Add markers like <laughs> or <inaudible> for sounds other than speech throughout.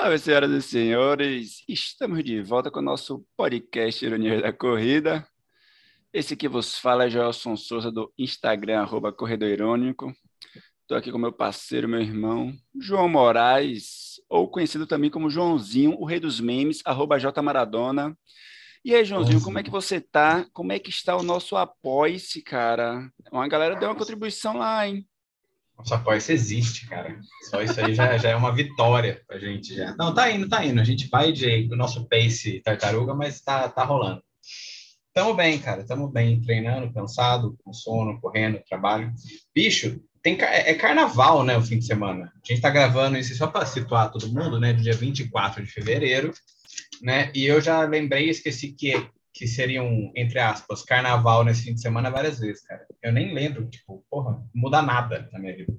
Salve, senhoras e senhores! Estamos de volta com o nosso podcast Ironia da Corrida. Esse que vos fala é Joelson Souza, do Instagram, arroba Corredor Irônico. Estou aqui com meu parceiro, meu irmão, João Moraes, ou conhecido também como Joãozinho, o rei dos memes, arroba J Maradona. E aí, Joãozinho, como é que você tá? Como é que está o nosso apoia-se, cara? Uma galera deu uma contribuição lá, hein? Nosso apoio existe, cara. Só isso aí já, já é uma vitória pra gente já. Não, tá indo, tá indo. A gente vai de o nosso pace tartaruga, mas tá, tá rolando. Tamo bem, cara. Tamo bem, treinando, cansado, com sono, correndo, trabalho. Bicho, tem, é, é carnaval, né, o fim de semana. A gente tá gravando isso só para situar todo mundo, né, do dia 24 de fevereiro, né? E eu já lembrei, esqueci que que seriam, entre aspas, carnaval nesse fim de semana várias vezes, cara. Eu nem lembro, tipo, porra, muda nada na minha vida.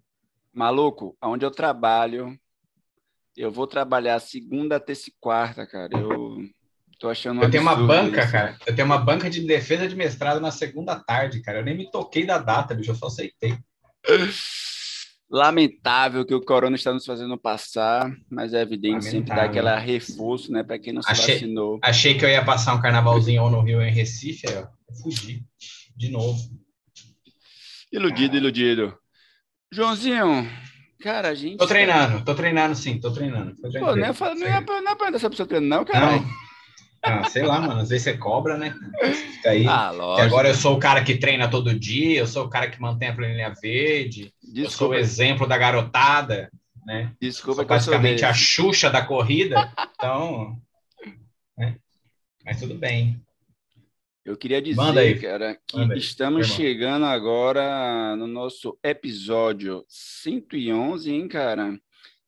Maluco, onde eu trabalho, eu vou trabalhar segunda, terça e quarta, cara. Eu tô achando um Eu tenho uma banca, isso. cara. Eu tenho uma banca de defesa de mestrado na segunda tarde, cara. Eu nem me toquei da data, bicho, eu só aceitei. <laughs> Lamentável que o corona está nos fazendo passar, mas é evidente Lamentável. sempre dar aquela reforço, né, para quem não se achei, vacinou. Achei que eu ia passar um carnavalzinho ou no Rio em Recife, eu fugi de novo. Iludido, iludido. Joãozinho, cara, a gente. Tô treinando, tô treinando sim, tô treinando. Tô treinando Pô, não, é, não, é, não é pra essa pessoa treinando, não, cara. Não. Ah, sei lá, mano. Às vezes você cobra, né? Fica aí. Ah, lógico. agora eu sou o cara que treina todo dia, eu sou o cara que mantém a planilha verde, Desculpa. eu sou o exemplo da garotada, né? Desculpa, sou basicamente a Xuxa da corrida. Então, né? Mas tudo bem. Eu queria dizer, Manda aí. cara, que Manda estamos aí. chegando agora no nosso episódio 111, hein, cara?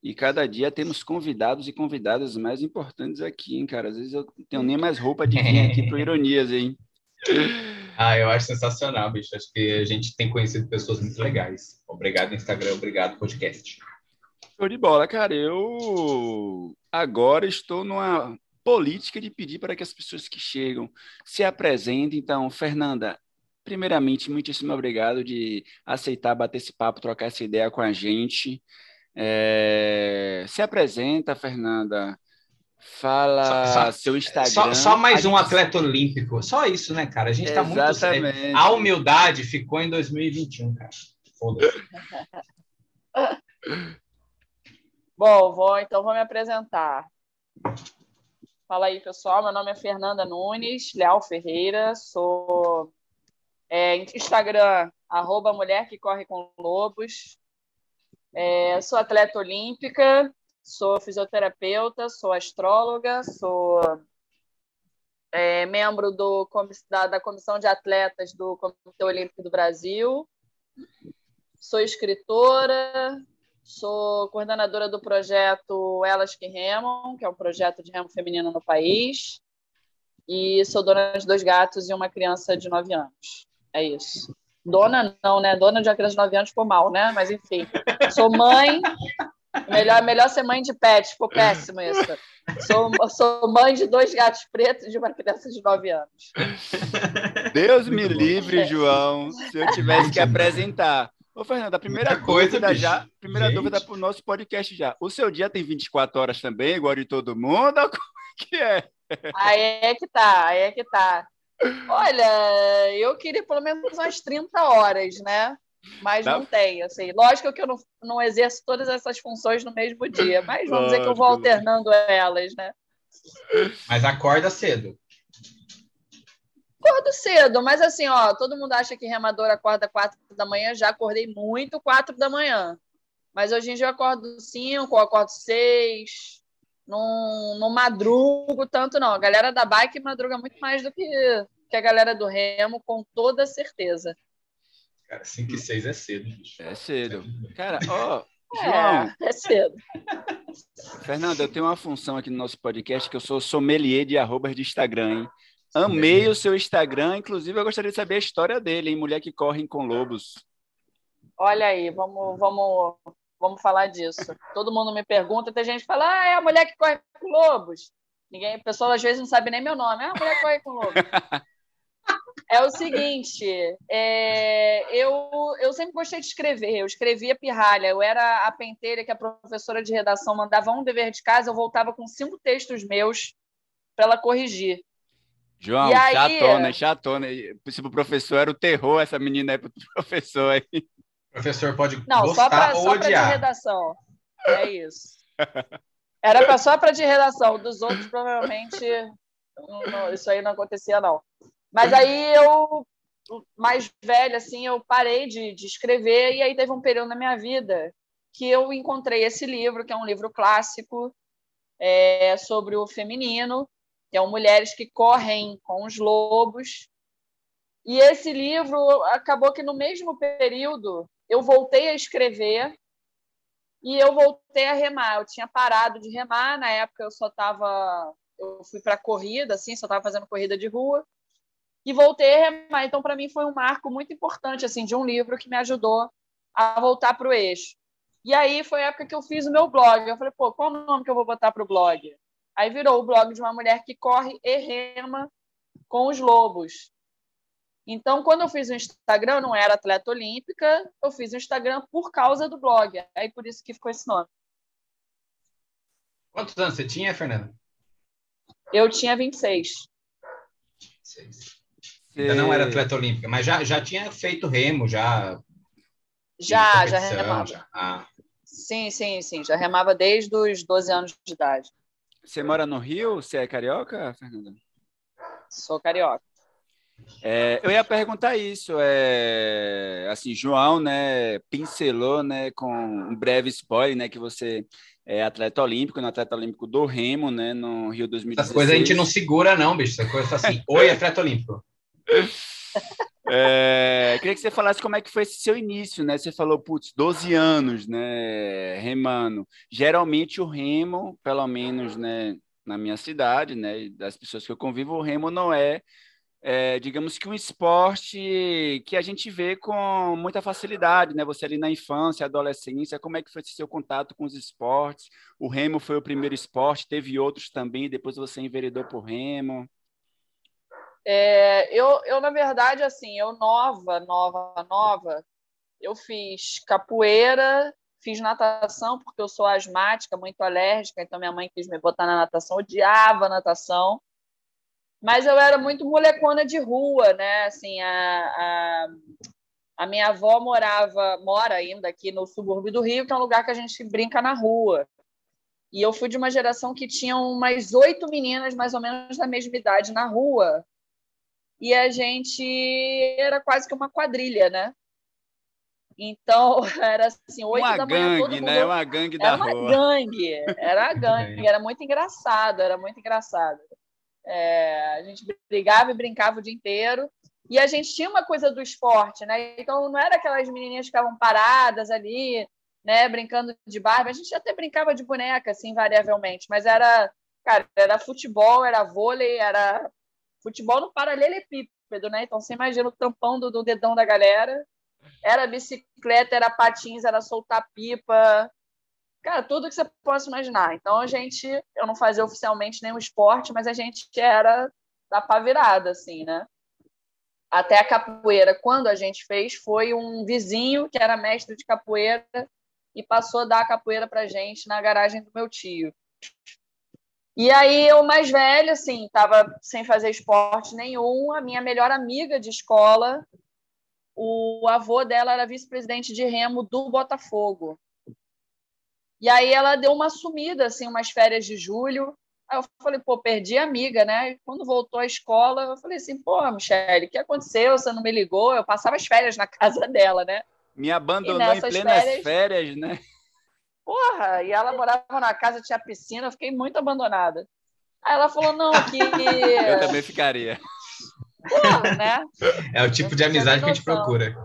E cada dia temos convidados e convidadas mais importantes aqui, hein, cara? Às vezes eu não tenho nem mais roupa de vir aqui <laughs> para Ironias, hein? Ah, eu acho sensacional, bicho. Acho que a gente tem conhecido pessoas muito legais. Obrigado, Instagram. Obrigado, podcast. Show de bola, cara. Eu agora estou numa política de pedir para que as pessoas que chegam se apresentem. Então, Fernanda, primeiramente, muitíssimo obrigado de aceitar bater esse papo, trocar essa ideia com a gente. É... Se apresenta, Fernanda. Fala só, só, seu Instagram. Só, só mais um atleta olímpico. Só isso, né, cara? A gente está muito. A humildade ficou em 2021, cara. Foda-se. Bom, vou, então vou me apresentar. Fala aí, pessoal. Meu nome é Fernanda Nunes, Leal Ferreira. Sou é, Instagram, arroba Mulher que Corre com Lobos. É, sou atleta olímpica, sou fisioterapeuta, sou astróloga, sou é, membro do, da, da Comissão de Atletas do Comitê Olímpico do Brasil, sou escritora, sou coordenadora do projeto Elas que Remam, que é um projeto de remo feminino no país, e sou dona de dois gatos e uma criança de nove anos. É isso. Dona não, né? Dona de uma criança de 9 anos ficou mal, né? Mas enfim. Sou mãe. Melhor, melhor ser mãe de pet, ficou péssimo isso. Sou, sou mãe de dois gatos pretos e de uma criança de 9 anos. Deus me livre, João, se eu tivesse que <laughs> apresentar. Ô, Fernando, a primeira coisa, dúvida já, primeira Gente. dúvida para o nosso podcast já. O seu dia tem 24 horas também, igual de todo mundo? <laughs> Como é que é? Aí é que tá, aí é que tá. Olha, eu queria pelo menos umas 30 horas, né? Mas tá. não tem, assim. Lógico que eu não, não exerço todas essas funções no mesmo dia, mas vamos Lógico. dizer que eu vou alternando elas, né? Mas acorda cedo. Acordo cedo, mas assim, ó, todo mundo acha que remador acorda 4 da manhã, já acordei muito 4 da manhã. Mas hoje em dia eu acordo 5, eu acordo 6, não, não madrugo tanto, não. A galera da bike madruga muito mais do que, que a galera do remo, com toda certeza. Cara, 5 e 6 é cedo. Bicho. É cedo. Cara, <laughs> ó. É, João, é cedo. Fernando, eu tenho uma função aqui no nosso podcast que eu sou sommelier de arrobas de Instagram, hein? Amei o seu Instagram, inclusive eu gostaria de saber a história dele, hein? Mulher que corre com lobos. Olha aí, vamos, vamos Vamos falar disso. Todo mundo me pergunta, tem gente que fala, ah, é a mulher que corre com lobos. Ninguém, a pessoa às vezes não sabe nem meu nome. É a mulher que corre com lobos. <laughs> É o seguinte, é, eu, eu sempre gostei de escrever, eu escrevia pirralha, eu era a penteira que a professora de redação mandava um dever de casa, eu voltava com cinco textos meus para ela corrigir. João, e aí... chatona, chatona. Se o professor era o terror, essa menina aí pro <laughs> professor aí. O professor pode Não, gostar só pra, ou só odiar. de redação. É isso. Era pra, só para de redação. Dos outros, provavelmente, não, isso aí não acontecia, não. Mas aí eu, mais velha, assim, eu parei de, de escrever e aí teve um período na minha vida que eu encontrei esse livro, que é um livro clássico é, sobre o feminino, que é Mulheres que Correm com os Lobos. E esse livro acabou que no mesmo período eu voltei a escrever e eu voltei a remar. Eu tinha parado de remar, na época eu só estava. Eu fui para corrida, assim, só estava fazendo corrida de rua e voltei a remar. Então, para mim, foi um marco muito importante assim de um livro que me ajudou a voltar para o eixo. E aí foi a época que eu fiz o meu blog. Eu falei, pô, qual o nome que eu vou botar para o blog? Aí virou o blog de uma mulher que corre e rema com os lobos. Então, quando eu fiz o Instagram, eu não era atleta olímpica, eu fiz o Instagram por causa do blog. Aí por isso que ficou esse nome. Quantos anos você tinha, Fernanda? Eu tinha 26. 26. Ainda não era atleta olímpica, mas já, já tinha feito remo, já. Já, já remava. Já. Ah. Sim, sim, sim. Já remava desde os 12 anos de idade. Você mora no Rio? Você é carioca, Fernanda? Sou carioca. É, eu ia perguntar isso, é, assim, João, né, pincelou, né, com um breve spoiler, né, que você é atleta olímpico, no atleta olímpico do Remo, né, no Rio 2016. Essas coisas a gente não segura não, bicho, essa coisa assim, oi, atleta olímpico. É, queria que você falasse como é que foi esse seu início, né? Você falou, putz, 12 anos, né, remando. Geralmente o remo, pelo menos, né, na minha cidade, né, das pessoas que eu convivo, o remo não é, é, digamos que um esporte que a gente vê com muita facilidade, né? Você ali na infância, adolescência, como é que foi esse seu contato com os esportes? O remo foi o primeiro esporte, teve outros também, depois você enveredou por remo. É, eu, eu, na verdade, assim, eu nova, nova, nova, eu fiz capoeira, fiz natação, porque eu sou asmática, muito alérgica, então minha mãe quis me botar na natação, odiava natação, mas eu era muito molecona de rua, né? Assim, a, a, a minha avó morava, mora ainda aqui no subúrbio do Rio, que é um lugar que a gente brinca na rua. E eu fui de uma geração que tinha umas oito meninas, mais ou menos da mesma idade, na rua, e a gente era quase que uma quadrilha, né? Então, <laughs> era assim, oito uma da manhã, gangue, todo mundo... né? Uma gangue da era uma rua. gangue, era a <laughs> gangue, era muito engraçado, era muito engraçado. É, a gente brigava e brincava o dia inteiro, e a gente tinha uma coisa do esporte, né? Então, não era aquelas menininhas que ficavam paradas ali, né, brincando de Barbie, a gente até brincava de boneca, assim, invariavelmente, mas era, cara, era futebol, era vôlei, era futebol no paralelepípedo, né? Então você imagina o tampão do, do, dedão da galera. Era bicicleta, era patins, era soltar pipa. Cara, tudo que você possa imaginar. Então a gente, eu não fazia oficialmente nenhum esporte, mas a gente era da pá virada, assim, né? Até a capoeira, quando a gente fez, foi um vizinho que era mestre de capoeira e passou a dar a capoeira pra gente na garagem do meu tio. E aí eu mais velha, assim, estava sem fazer esporte nenhum. A minha melhor amiga de escola, o avô dela era vice-presidente de remo do Botafogo. E aí ela deu uma sumida, assim, umas férias de julho. Aí eu falei, pô, perdi a amiga, né? E quando voltou à escola, eu falei assim, pô, Michele, o que aconteceu? Você não me ligou? Eu passava as férias na <laughs> casa dela, né? Me abandonou em plenas férias, férias né? Porra, e ela morava na casa, tinha piscina, eu fiquei muito abandonada. Aí ela falou, não, que. <laughs> Eu também ficaria. Porra, né? É o tipo de amizade que a gente procura.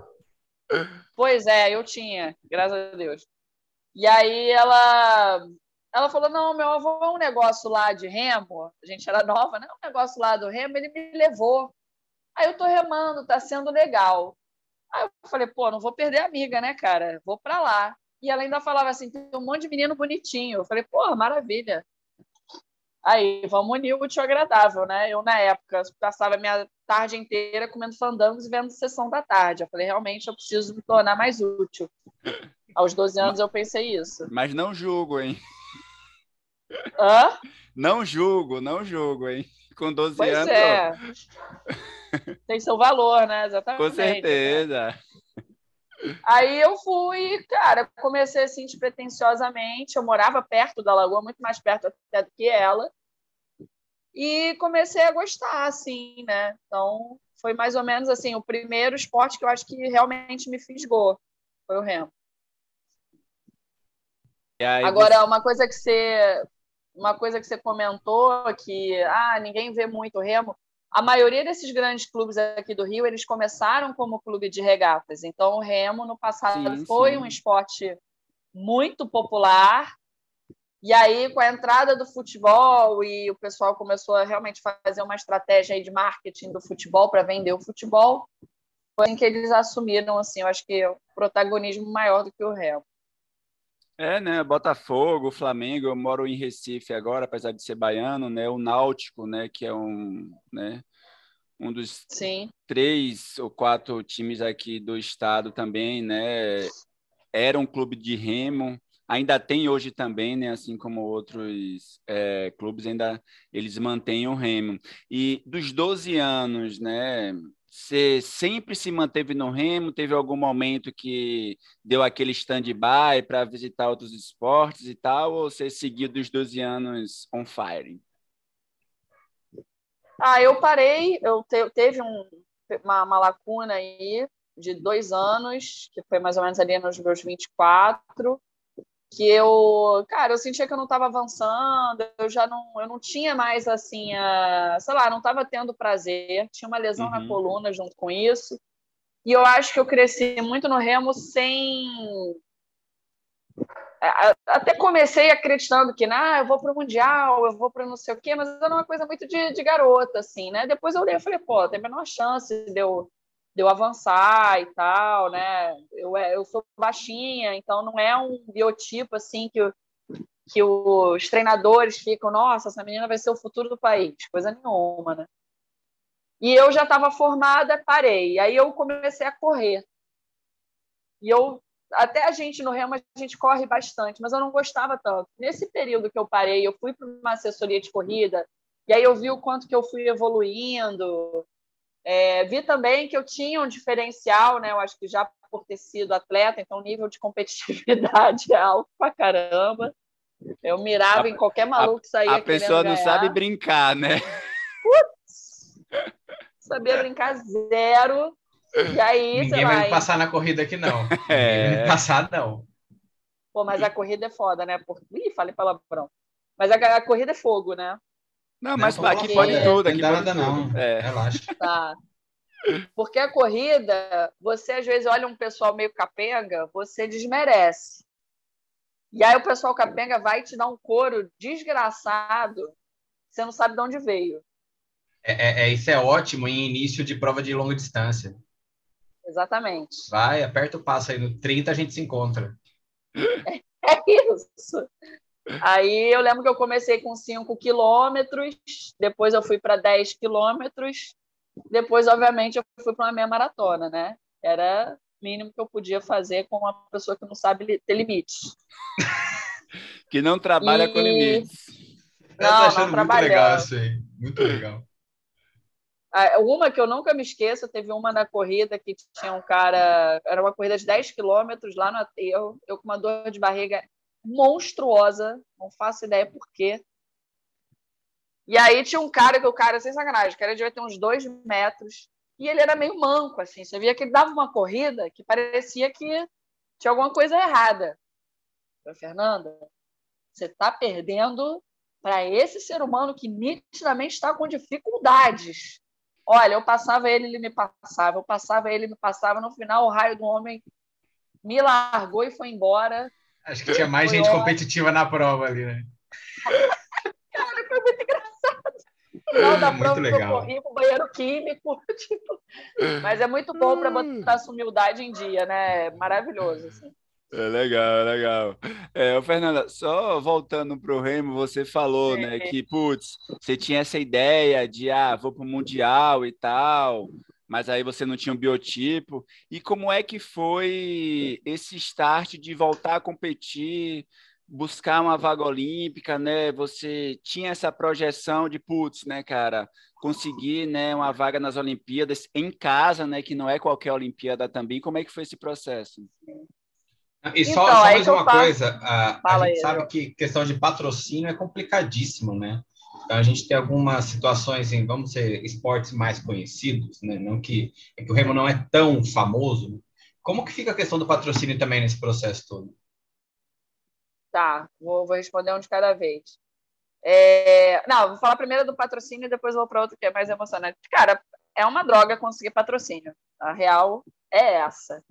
Pois é, eu tinha, graças a Deus. E aí ela. Ela falou: não, meu avô é um negócio lá de remo, a gente era nova, né? Um negócio lá do remo, ele me levou. Aí eu tô remando, tá sendo legal. Aí eu falei, pô, não vou perder a amiga, né, cara? Vou para lá. E ela ainda falava assim: tem um monte de menino bonitinho. Eu falei, porra, maravilha. Aí, vamos unir o útil agradável, né? Eu, na época, passava minha tarde inteira comendo fandangos e vendo sessão da tarde. Eu falei, realmente, eu preciso me tornar mais útil. Aos 12 anos eu pensei isso. Mas não julgo, hein? Hã? Não julgo, não julgo, hein? Com 12 Pois anos. é. Tem seu valor, né? Exatamente. Com certeza. Aí eu fui, cara, comecei assim despretensiosamente. Eu morava perto da lagoa, muito mais perto até do que ela. E comecei a gostar, assim, né? Então, foi mais ou menos assim, o primeiro esporte que eu acho que realmente me fisgou. Foi o remo. Agora, uma coisa que você uma coisa que você comentou que ah, ninguém vê muito remo. A maioria desses grandes clubes aqui do Rio, eles começaram como clube de regatas. Então, o remo no passado Sim, foi sim. um esporte muito popular. E aí, com a entrada do futebol e o pessoal começou a realmente fazer uma estratégia de marketing do futebol para vender o futebol, foi assim que eles assumiram, assim, eu acho que o protagonismo maior do que o remo. É, né? Botafogo, Flamengo, eu moro em Recife agora, apesar de ser baiano, né? O Náutico, né? Que é um, né? Um dos Sim. três ou quatro times aqui do estado também, né? Era um clube de remo, ainda tem hoje também, né? Assim como outros é, clubes, ainda eles mantêm o remo. E dos 12 anos, né? Você sempre se manteve no remo? Teve algum momento que deu aquele stand-by para visitar outros esportes e tal? Ou você seguiu dos 12 anos on fire? Ah, eu parei, eu te, teve um, uma, uma, lacuna aí de dois anos, que foi mais ou menos ali nos meus 24, que eu, cara, eu sentia que eu não estava avançando, eu já não, eu não tinha mais assim, a, sei lá, não estava tendo prazer, tinha uma lesão uhum. na coluna junto com isso, e eu acho que eu cresci muito no remo sem até comecei acreditando que, ah, eu vou para o Mundial, eu vou para não sei o quê, mas era uma coisa muito de, de garota, assim, né? Depois eu olhei e falei, pô, tem a menor chance de eu, de eu avançar e tal, né? Eu, eu sou baixinha, então não é um biotipo, assim, que, que os treinadores ficam, nossa, essa menina vai ser o futuro do país, coisa nenhuma, né? E eu já estava formada, parei. Aí eu comecei a correr. E eu até a gente no Remo a gente corre bastante, mas eu não gostava tanto. Nesse período que eu parei, eu fui para uma assessoria de corrida e aí eu vi o quanto que eu fui evoluindo. É, vi também que eu tinha um diferencial, né? Eu acho que já por ter sido atleta, então o nível de competitividade <laughs> é alto pra caramba. Eu mirava a, em qualquer maluco que saía A pessoa não ganhar. sabe brincar, né? Putz! Sabia brincar zero. E aí, Ninguém vai me passar na corrida aqui, não. É. <laughs> Ninguém vai me passar, não. Pô, mas a corrida é foda, né? Por... Ih, falei palavrão. Mas a, a, corrida é fogo, né? Não, mas Não, aqui não pode é, tudo, não aqui dá pode nada, tudo. não. É. Relaxa. <laughs> Tá. Porque a corrida, você às vezes olha um pessoal meio capenga, você desmerece. E aí o pessoal capenga vai te dar um couro desgraçado, você não sabe de onde veio. É, é, é, isso é ótimo em início de prova de longa distância. Exatamente. Vai, aperta o passo aí. No 30 a gente se encontra. <laughs> É isso. Aí eu lembro que eu comecei com 5 quilômetros, depois eu fui para 10 quilômetros, depois, obviamente, eu fui para uma meia maratona, né? Era o mínimo que eu podia fazer com uma pessoa que não sabe ter limites. <laughs> que não trabalha E- com limites. Eu Não, não muito trabalhando. legal isso aí. Muito legal. Uma que eu nunca me esqueço, teve uma na corrida que tinha um cara, era uma corrida de 10 quilômetros lá no aterro, eu com uma dor de barriga monstruosa, não faço ideia por quê. E aí tinha um cara que o cara, sem sacanagem, o cara devia ter uns dois metros, e ele era meio manco, assim, você via que ele dava uma corrida que parecia que tinha alguma coisa errada. Eu, Fernanda, você está perdendo para esse ser humano que nitidamente está com dificuldades. Olha, eu passava ele, ele me passava, eu passava ele, me passava. No final, o raio do homem me largou e foi embora. Acho que tinha mais Foi gente ótimo. competitiva na prova ali, né? Cara, foi muito engraçado. Final da Muito prova, eu legal. corri pro banheiro químico. <laughs> tipo, Mas é muito bom para botar essa humildade em dia, né? É Maravilhoso. assim. É legal, é legal. É, Fernanda, só voltando para o Remo, você falou, né, É. que, putz, você tinha essa ideia de, ah, vou para o Mundial e tal, mas aí você não tinha um biotipo. E como é que foi esse start de voltar a competir, buscar uma vaga olímpica, né? Você tinha essa projeção de, putz, né, cara, conseguir, né, uma vaga nas Olimpíadas em casa, né, que não é qualquer Olimpíada também. Como é que foi esse processo? E só, Então, só mais eu uma faço. coisa, a, a gente aí, sabe João. que questão de patrocínio é complicadíssimo, né? A gente tem algumas situações em, vamos ser, esportes mais conhecidos, né? Não que, é que o remo não é tão famoso. Como que fica a questão do patrocínio também nesse processo todo? Tá, vou, vou responder um de cada vez. É, não, vou falar primeiro do patrocínio e depois vou para outro que é mais emocionante. Cara, é uma droga conseguir patrocínio. A real é essa.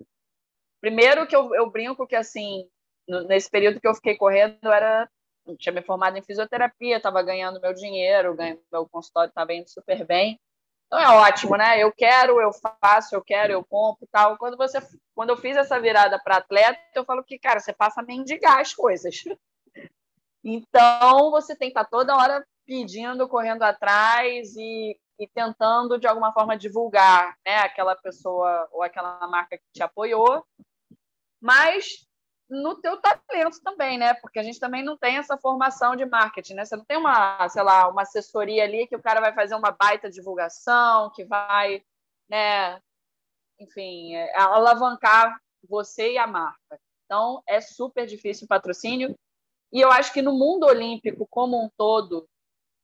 Primeiro que eu, eu brinco que, assim, no- nesse período que eu fiquei correndo, era, tinha me formado em fisioterapia, estava ganhando meu dinheiro, ganho, meu consultório estava indo super bem. Então é ótimo, né? Eu quero, eu faço, eu quero, eu compro e tal. Quando, você, quando eu fiz essa virada para atleta, eu falo que, cara, você passa a mendigar as coisas. <laughs> Então, você tem que estar toda hora pedindo, correndo atrás e, e tentando, de alguma forma, divulgar né, aquela pessoa ou aquela marca que te apoiou, mas no teu talento também, né? Porque a gente também não tem essa formação de marketing, né? Você não tem uma, sei lá, uma assessoria ali que o cara vai fazer uma baita divulgação, que vai, né, enfim, é, alavancar você e a marca. Então, é super difícil o patrocínio. E eu acho que no mundo olímpico como um todo,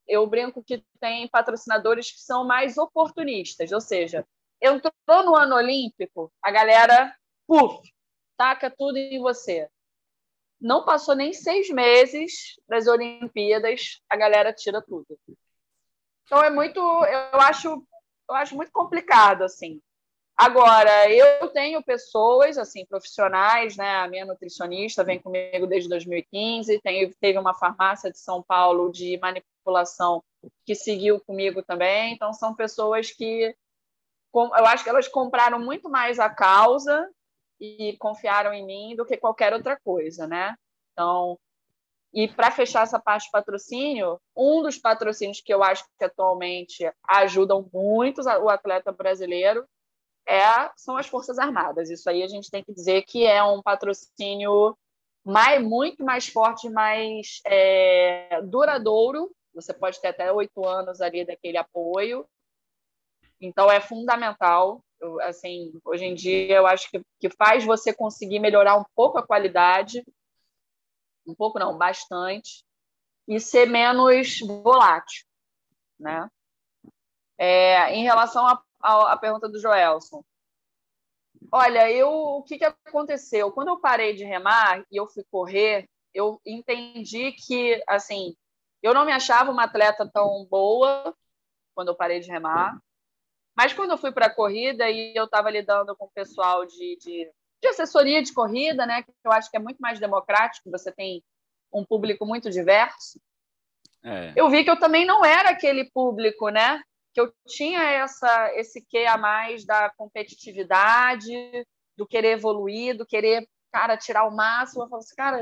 eu brinco que tem patrocinadores que são mais oportunistas, ou seja, entrou no ano olímpico, a galera, puf, taca tudo em você. Não passou nem seis meses das Olimpíadas, a galera tira tudo. Então é muito, eu acho, eu acho muito complicado assim. Agora, eu tenho pessoas, assim, profissionais, né? A minha nutricionista vem comigo desde 2015, tem, teve uma farmácia de São Paulo de manipulação que seguiu comigo também. Então, são pessoas que eu acho que elas compraram muito mais a causa e confiaram em mim do que qualquer outra coisa, né? Então, e para fechar essa parte de patrocínio, um dos patrocínios que eu acho que atualmente ajudam muito o atleta brasileiro é, são as Forças Armadas. Isso aí a gente tem que dizer que é um patrocínio mais, muito mais forte, mais é, duradouro. Você pode ter até oito anos ali daquele apoio. Então, é fundamental. Assim, hoje em dia, eu acho que, que faz você conseguir melhorar um pouco a qualidade, um pouco não, bastante, e ser menos volátil. Né? É, em relação a, pergunta do Joelson. Olha, eu, o que, que aconteceu? Quando eu parei de remar e eu fui correr, eu entendi que, assim, eu não me achava uma atleta tão boa quando eu parei de remar, mas quando eu fui para a corrida e eu estava lidando com o pessoal de, de, de, assessoria de corrida, né, que eu acho que é muito mais democrático, você tem um público muito diverso, é. eu vi que eu também não era aquele público, né, que eu tinha essa esse quê a mais da competitividade, do querer evoluir, do querer, cara, tirar o máximo. Eu falo assim, cara,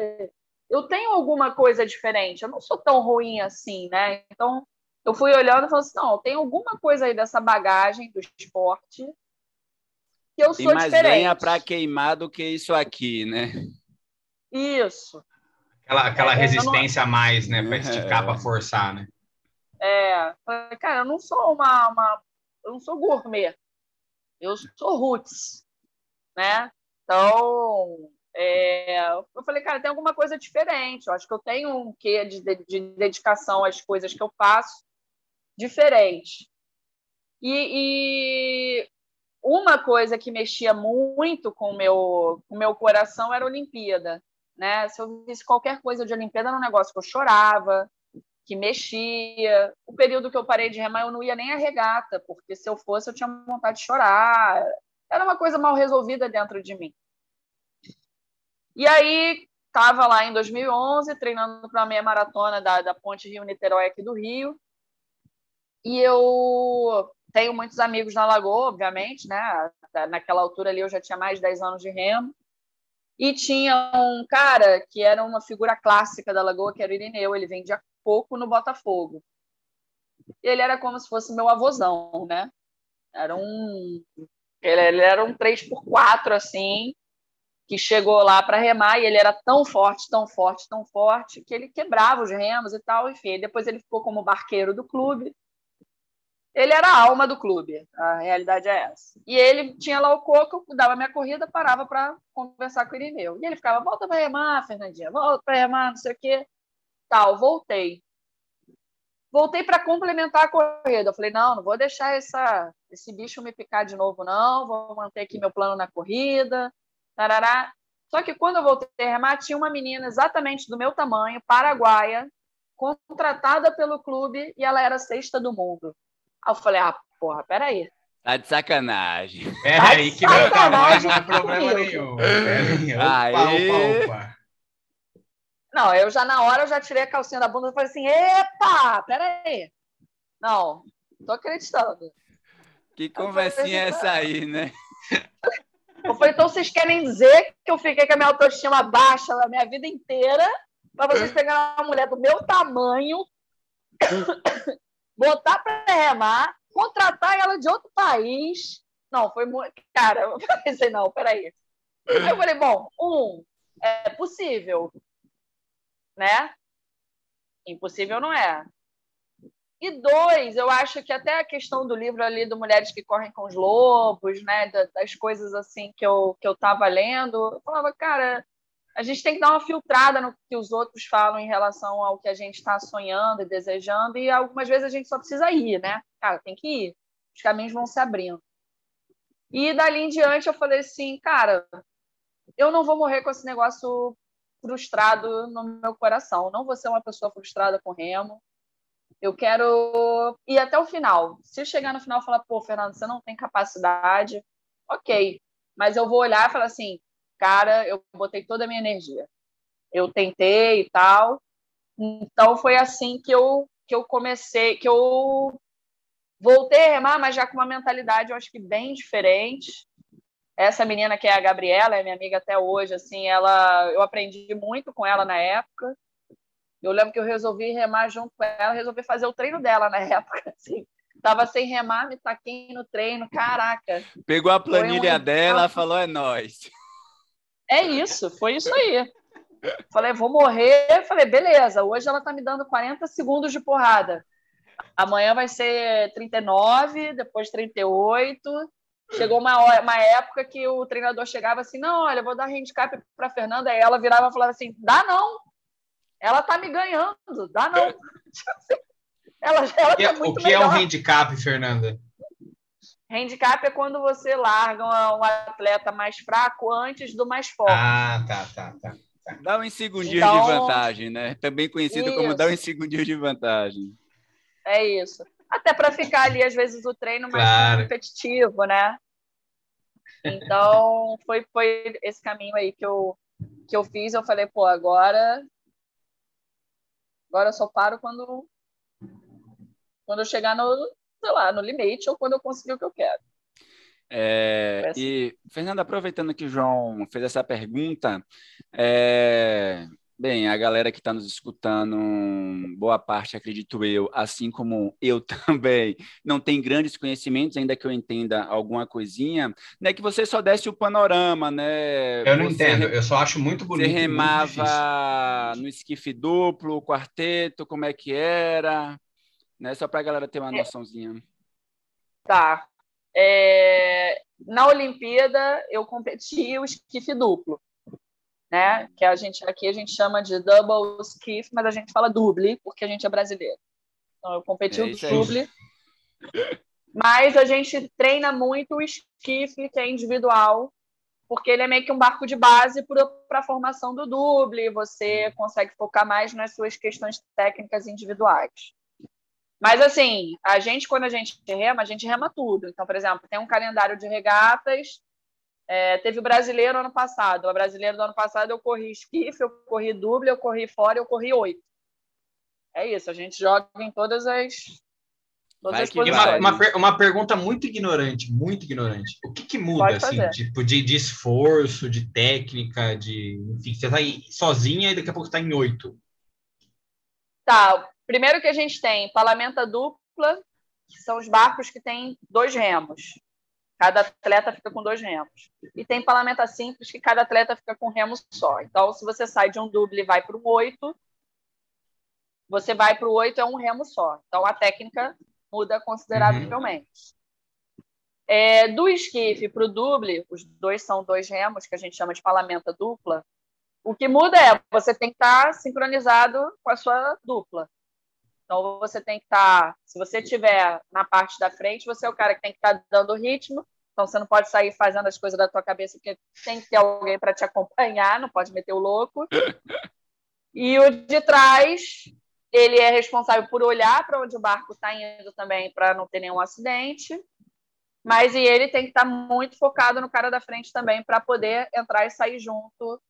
eu tenho alguma coisa diferente, eu não sou tão ruim assim, né? Então, eu fui olhando e falei assim, não, tem alguma coisa aí dessa bagagem do esporte que eu tem sou mais diferente. lenha para queimar do que isso aqui, né? Isso. Aquela, aquela é, resistência não... a mais, né? Para esticar, é. para forçar, né? É, cara, eu não sou uma, uma, eu não sou gourmet, eu sou roots, né? Então, é, eu falei, cara, tem alguma coisa diferente. Eu acho que eu tenho um quê de, de dedicação às coisas que eu faço diferente. E, e, uma coisa que mexia muito com o meu, com meu coração era a Olimpíada. Né? Se eu visse qualquer coisa de Olimpíada, era um negócio que eu chorava, que mexia. O período que eu parei de remar, eu não ia nem à regata, porque se eu fosse, eu tinha vontade de chorar. Era uma coisa mal resolvida dentro de mim. E aí, estava lá em 2011, treinando para a meia maratona da, da Ponte Rio-Niterói aqui do Rio. E eu tenho muitos amigos na Lagoa, obviamente, né? Naquela altura ali eu já tinha mais de 10 anos de remo. E tinha um cara que era uma figura clássica da Lagoa, que era o Irineu, ele vendia coco no Botafogo. Ele era como se fosse meu avôzão, né? Era um. Ele, ele era um 3x4, assim, que chegou lá para remar e ele era tão forte, tão forte, tão forte, que ele quebrava os remos e tal. Enfim, depois ele ficou como barqueiro do clube. Ele era a alma do clube, a realidade é essa. E ele tinha lá o coco, dava minha corrida, parava para conversar com o Irineu. E ele ficava: volta para remar, Fernandinha, volta para remar, não sei o quê. Tal, voltei. Voltei para complementar a corrida. Eu falei: não, não vou deixar essa, esse bicho me picar de novo, não. Vou manter aqui meu plano na corrida. Tarará. Só que quando eu voltei a remar, tinha uma menina exatamente do meu tamanho, paraguaia, contratada pelo clube, e ela era sexta do mundo. Aí eu falei, ah, porra, peraí. Tá de sacanagem. Peraí, que meu tamanho não é problema nenhum. Peraí, opa, Aí. opa, opa. Não, eu já na hora eu já tirei a calcinha da bunda e falei assim, epa, peraí. Não, tô acreditando. Que conversinha é essa aí, né? Eu falei, então vocês querem dizer que eu fiquei com a minha autoestima baixa a minha vida inteira para vocês pegarem uma mulher do meu tamanho, botar para remar, contratar ela de outro país. Não, foi muito. Cara, <laughs> eu pensei, não, peraí. Aí eu falei, bom, um, é possível, né? Impossível não é. E dois, eu acho que até a questão do livro ali do Mulheres que Correm com os Lobos, né, das coisas assim que eu, que eu tava lendo, eu falava, cara, a gente tem que dar uma filtrada no que os outros falam em relação ao que a gente está sonhando e desejando, e algumas vezes a gente só precisa ir, né? Cara, tem que ir. Os caminhos vão se abrindo. E dali em diante eu falei assim, cara, eu não vou morrer com esse negócio frustrado no meu coração. Não vou ser uma pessoa frustrada com remo. Eu quero ir até o final. Se eu chegar no final e falar, pô, Fernando, você não tem capacidade, ok. Mas eu vou olhar e falar assim, cara, eu botei toda a minha energia. Eu tentei e tal. Então foi assim que eu que eu comecei, que eu voltei a remar, mas já com uma mentalidade, eu acho que bem diferente. Essa menina que é a Gabriela, é minha amiga até hoje, assim, ela, eu aprendi muito com ela na época. Eu lembro que eu resolvi remar junto com ela, resolvi fazer o treino dela na <laughs> época, assim. Tava sem remar, me taquei no treino, caraca. Pegou a planilha um- dela, falou, é nós. É isso, foi isso aí. Falei, vou morrer. Falei, beleza, hoje ela tá me dando 40 segundos de porrada. Amanhã vai ser 39, depois 38. Chegou uma, hora, uma época que o treinador chegava assim: não, olha, vou dar handicap para Fernanda. Aí ela virava e falava assim: dá não. Ela tá me ganhando, dá não. <laughs> ela ela O que é- tá muito o que é um melhor. handicap, Fernanda? Handicap é quando você larga um um atleta mais fraco antes do mais forte. Ah, tá, tá, tá. Dá uns segundinhos Então- de vantagem, né? Também conhecido como Isso. dá uns segundinhos de vantagem. É isso. Até para ficar ali, às vezes, o treino mais Claro. competitivo, né? Então, foi, foi esse caminho aí que eu, que eu fiz. Eu falei, pô, agora. Agora eu só paro quando. Quando eu chegar no, sei lá, no limite ou quando eu conseguir o que eu quero. É, assim. e, Fernando, aproveitando que o João fez essa pergunta, é, bem, a galera que está nos escutando, boa parte, acredito eu, assim como eu <laughs> também, não tem grandes conhecimentos, ainda que eu entenda alguma coisinha, né? Que você só desse o panorama, né? Eu não Você entendo, eu só acho muito Você bonito. e muito difícil. remava no esquife duplo, quarteto, como é que era? Né? Só para a galera ter uma É. noçãozinha. Tá. É, na Olimpíada, eu competi o esquife duplo, né? Que a gente aqui a gente chama de double skiff, mas a gente fala double porque a gente é brasileiro. Então eu competi É o double. Mas a gente treina muito o esquife, que é individual, porque ele é meio que um barco de base para a formação do double. Você consegue focar mais nas suas questões técnicas individuais. Mas, assim, a gente, quando a gente rema, a gente rema tudo. Então, por exemplo, tem um calendário de regatas. É, teve o brasileiro ano passado. O brasileiro do ano passado eu corri esquife, eu corri double, eu corri fora, eu corri oito. É isso, a gente joga em todas as, Todas vai uma, uma, uma, pergunta muito ignorante, muito ignorante. O que, que muda, assim, tipo, de, de esforço, de técnica, de. Enfim, você tá aí sozinha e daqui a pouco está em oito. Tá. Primeiro que a gente tem palamenta dupla, que são os barcos que têm dois remos. Cada atleta fica com dois remos. E tem palamenta simples, que cada atleta fica com um remo só. Então, se você sai de um duble e vai para um oito, você vai para o oito, é um remo só. Então, a técnica muda consideravelmente. Uhum. É, do esquife para o duble, os dois são dois remos, que a gente chama de palamenta dupla. O que muda é você tem que estar sincronizado com a sua dupla. Então, você tem que estar, se você estiver na parte da frente, você é o cara que tem que estar dando ritmo. Então, você não pode sair fazendo as coisas da tua cabeça, porque tem que ter alguém para te acompanhar, não pode meter o louco. E o de trás, ele é responsável por olhar para onde o barco está indo também, para não ter nenhum acidente. Mas e ele tem que estar tá muito focado no cara da frente também, para poder entrar e sair junto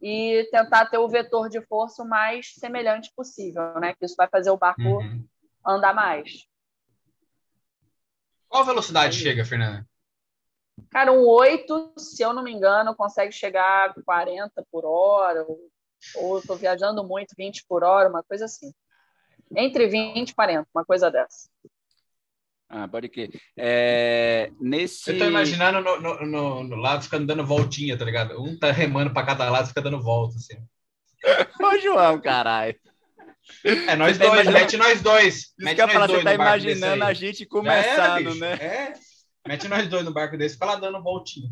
e tentar ter o vetor de força o mais semelhante possível, né? Que isso vai fazer o barco uhum. andar mais. Qual velocidade chega, Fernanda? Cara, um 8, se eu não me engano, consegue chegar a 40 por hora, ou ou estou viajando muito, 20 por hora, uma coisa assim. Entre 20 e 40, uma coisa dessa. Ah, pode crer. É, nesse... Eu tô imaginando no, no, no, no, lado ficando dando voltinha, tá ligado? Um tá remando para cada lado, fica dando volta, assim. <laughs> Ô, João, caralho. É nós tá dois, mete nós dois. Mete nós falar, dois você tá imaginando a gente começando, né? É. Mete nós dois no barco desse, fica lá dando voltinha.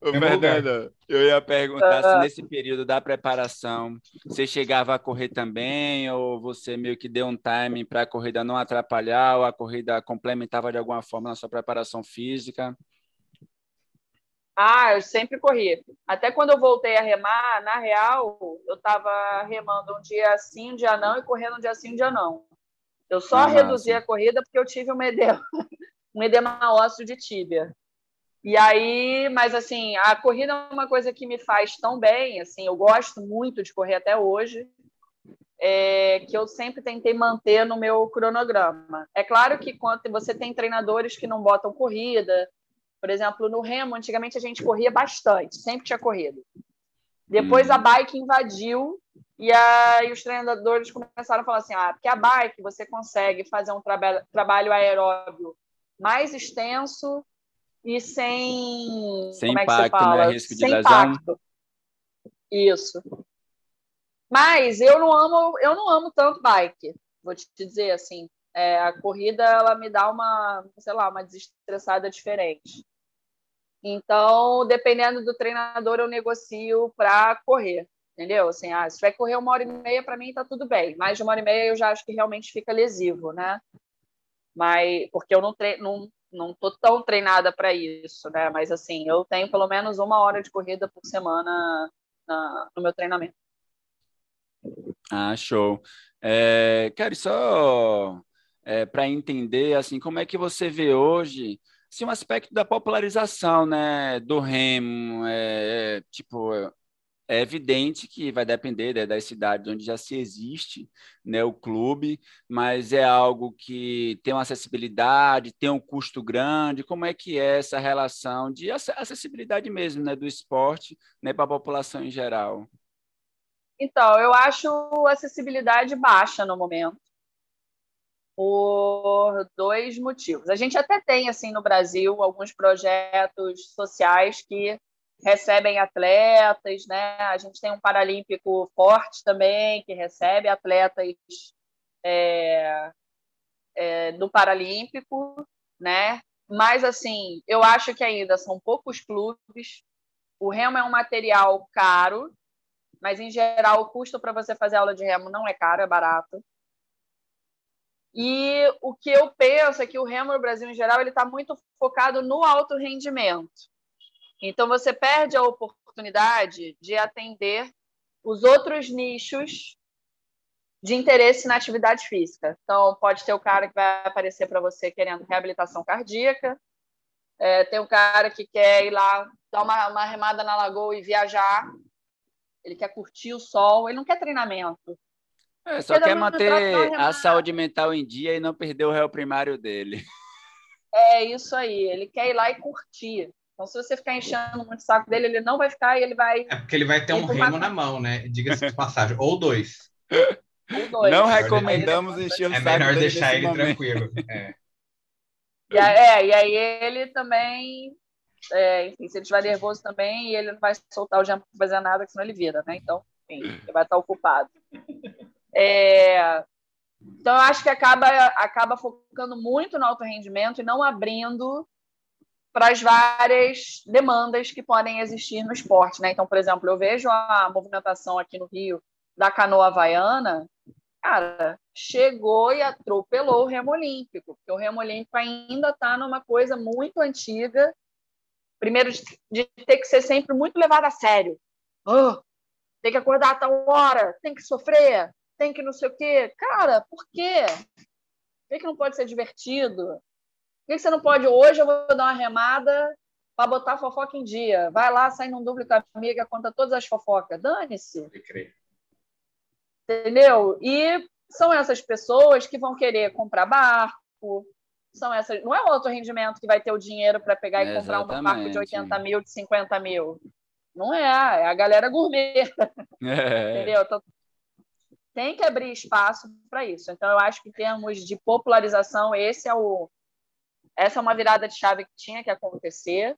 Ô, Fernando, eu ia perguntar se nesse período da preparação você chegava a correr também, ou você meio que deu um timing para a corrida não atrapalhar, ou a corrida complementava de alguma forma na sua preparação física? Ah, eu sempre corri. Até quando eu voltei a remar, na real, eu estava remando um dia sim, um dia não, e correndo um dia sim, um dia não. Eu só ah, reduzi sim. a corrida porque eu tive uma edema <laughs> um edema ósseo de tíbia. E aí, mas assim, a corrida é uma coisa que me faz tão bem, assim, eu gosto muito de correr até hoje, é, que eu sempre tentei manter no meu cronograma. É claro que quando você tem treinadores que não botam corrida, por exemplo, no remo, antigamente a gente corria bastante, sempre tinha corrida. Depois a uhum. bike invadiu e aí os treinadores começaram a falar assim: ah, porque a bike você consegue fazer um traba trabalho aeróbio mais extenso e sem. Sem é impacto, né? Risco de sem lesão. Impacto. Isso. Mas eu não amo, eu não amo tanto bike, vou te dizer assim. É, a corrida ela me dá uma, sei lá, uma desestressada diferente. Então, dependendo do treinador, eu negocio para correr, entendeu? Assim, ah, se vai correr uma hora e meia, para mim tá tudo bem. Mais de uma hora e meia eu já acho que realmente fica lesivo, né? Mas porque eu não tre não tô tão treinada para isso, né? Mas assim, eu tenho pelo menos uma hora de corrida por semana na, no meu treinamento. Ah, show. É, quero só é, para entender assim como é que você vê hoje assim, um aspecto da popularização, né, do remo, é, é tipo é evidente que vai depender né, das cidades onde já se existe né, o clube, mas é algo que tem uma acessibilidade, tem um custo grande. Como é que é essa relação de acessibilidade mesmo né, do esporte né, para a população em geral? Então, eu acho acessibilidade baixa no momento, por dois motivos. A gente até tem, assim, no Brasil, alguns projetos sociais que recebem atletas, né? A gente tem um paralímpico forte também que recebe atletas é, é, do paralímpico, né? Mas assim, eu acho que ainda são poucos clubes. O remo é um material caro, mas em geral o custo para você fazer aula de remo não é caro, é barato. E o que eu penso é que o remo no Brasil em geral ele está muito focado no alto rendimento. Então, você perde a oportunidade de atender os outros nichos de interesse na atividade física. Então, pode ter o cara que vai aparecer para você querendo reabilitação cardíaca, é, tem o cara que quer ir lá dar uma, uma remada na lagoa e viajar, ele quer curtir o sol, ele não quer treinamento. É, só quer manter a saúde mental em dia e não perder o réu primário dele. É isso aí, ele quer ir lá e curtir. Então, se você ficar enchendo muito o saco dele, ele não vai ficar e ele vai. É porque ele vai ter um remo na mão, né? Diga-se de passagem, ou dois. Ou dois. Não recomendamos encher o é saco É melhor deixar ele momento. tranquilo. <laughs> É. E, é, e aí ele também, é, enfim, se ele estiver nervoso também, ele não vai soltar o jump para fazer nada, senão ele vira, né? Então, enfim, ele vai estar ocupado. É, então, eu acho que acaba, acaba focando muito no alto rendimento e não abrindo para as várias demandas que podem existir no esporte. Né? Então, por exemplo, eu vejo a movimentação aqui no Rio da canoa havaiana, cara, chegou e atropelou o remo olímpico, porque o remo olímpico ainda está numa coisa muito antiga, primeiro de, ter que ser sempre muito levado a sério. Oh, tem que acordar a tal hora, tem que sofrer, tem que não sei o quê. Cara, por quê? Por que não pode ser divertido? Por que você não pode? Hoje eu vou dar uma remada para botar a fofoca em dia. Vai lá, sai num duplo com a amiga, conta todas as fofocas. Dane-se. Entendeu? E são essas pessoas que vão querer comprar barco, são essas. Não é o alto rendimento que vai ter o dinheiro para pegar e comprar um barco de 80 mil, de 50 mil. Não é, é a galera gourmet. <laughs> É. Entendeu? Então, tem que abrir espaço para isso. Então, eu acho que em termos de popularização, esse é o, essa é uma virada de chave que tinha que acontecer.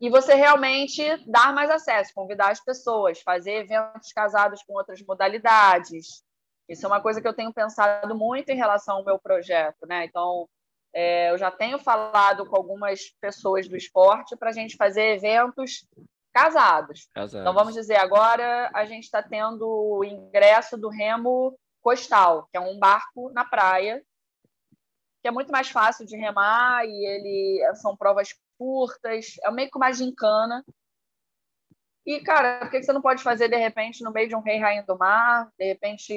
E você realmente dar mais acesso, convidar as pessoas, fazer eventos casados com outras modalidades. Isso é uma coisa que eu tenho pensado muito em relação ao meu projeto. Né? Então, é, eu já tenho falado com algumas pessoas do esporte para a gente fazer eventos casados. casados. Então, vamos dizer, agora a gente está tendo o ingresso do remo costal, que é um barco na praia, que é muito mais fácil de remar e ele são provas curtas, é meio que uma gincana. E, cara, por que você não pode fazer, de repente, no meio de um rei rainha do mar? De repente,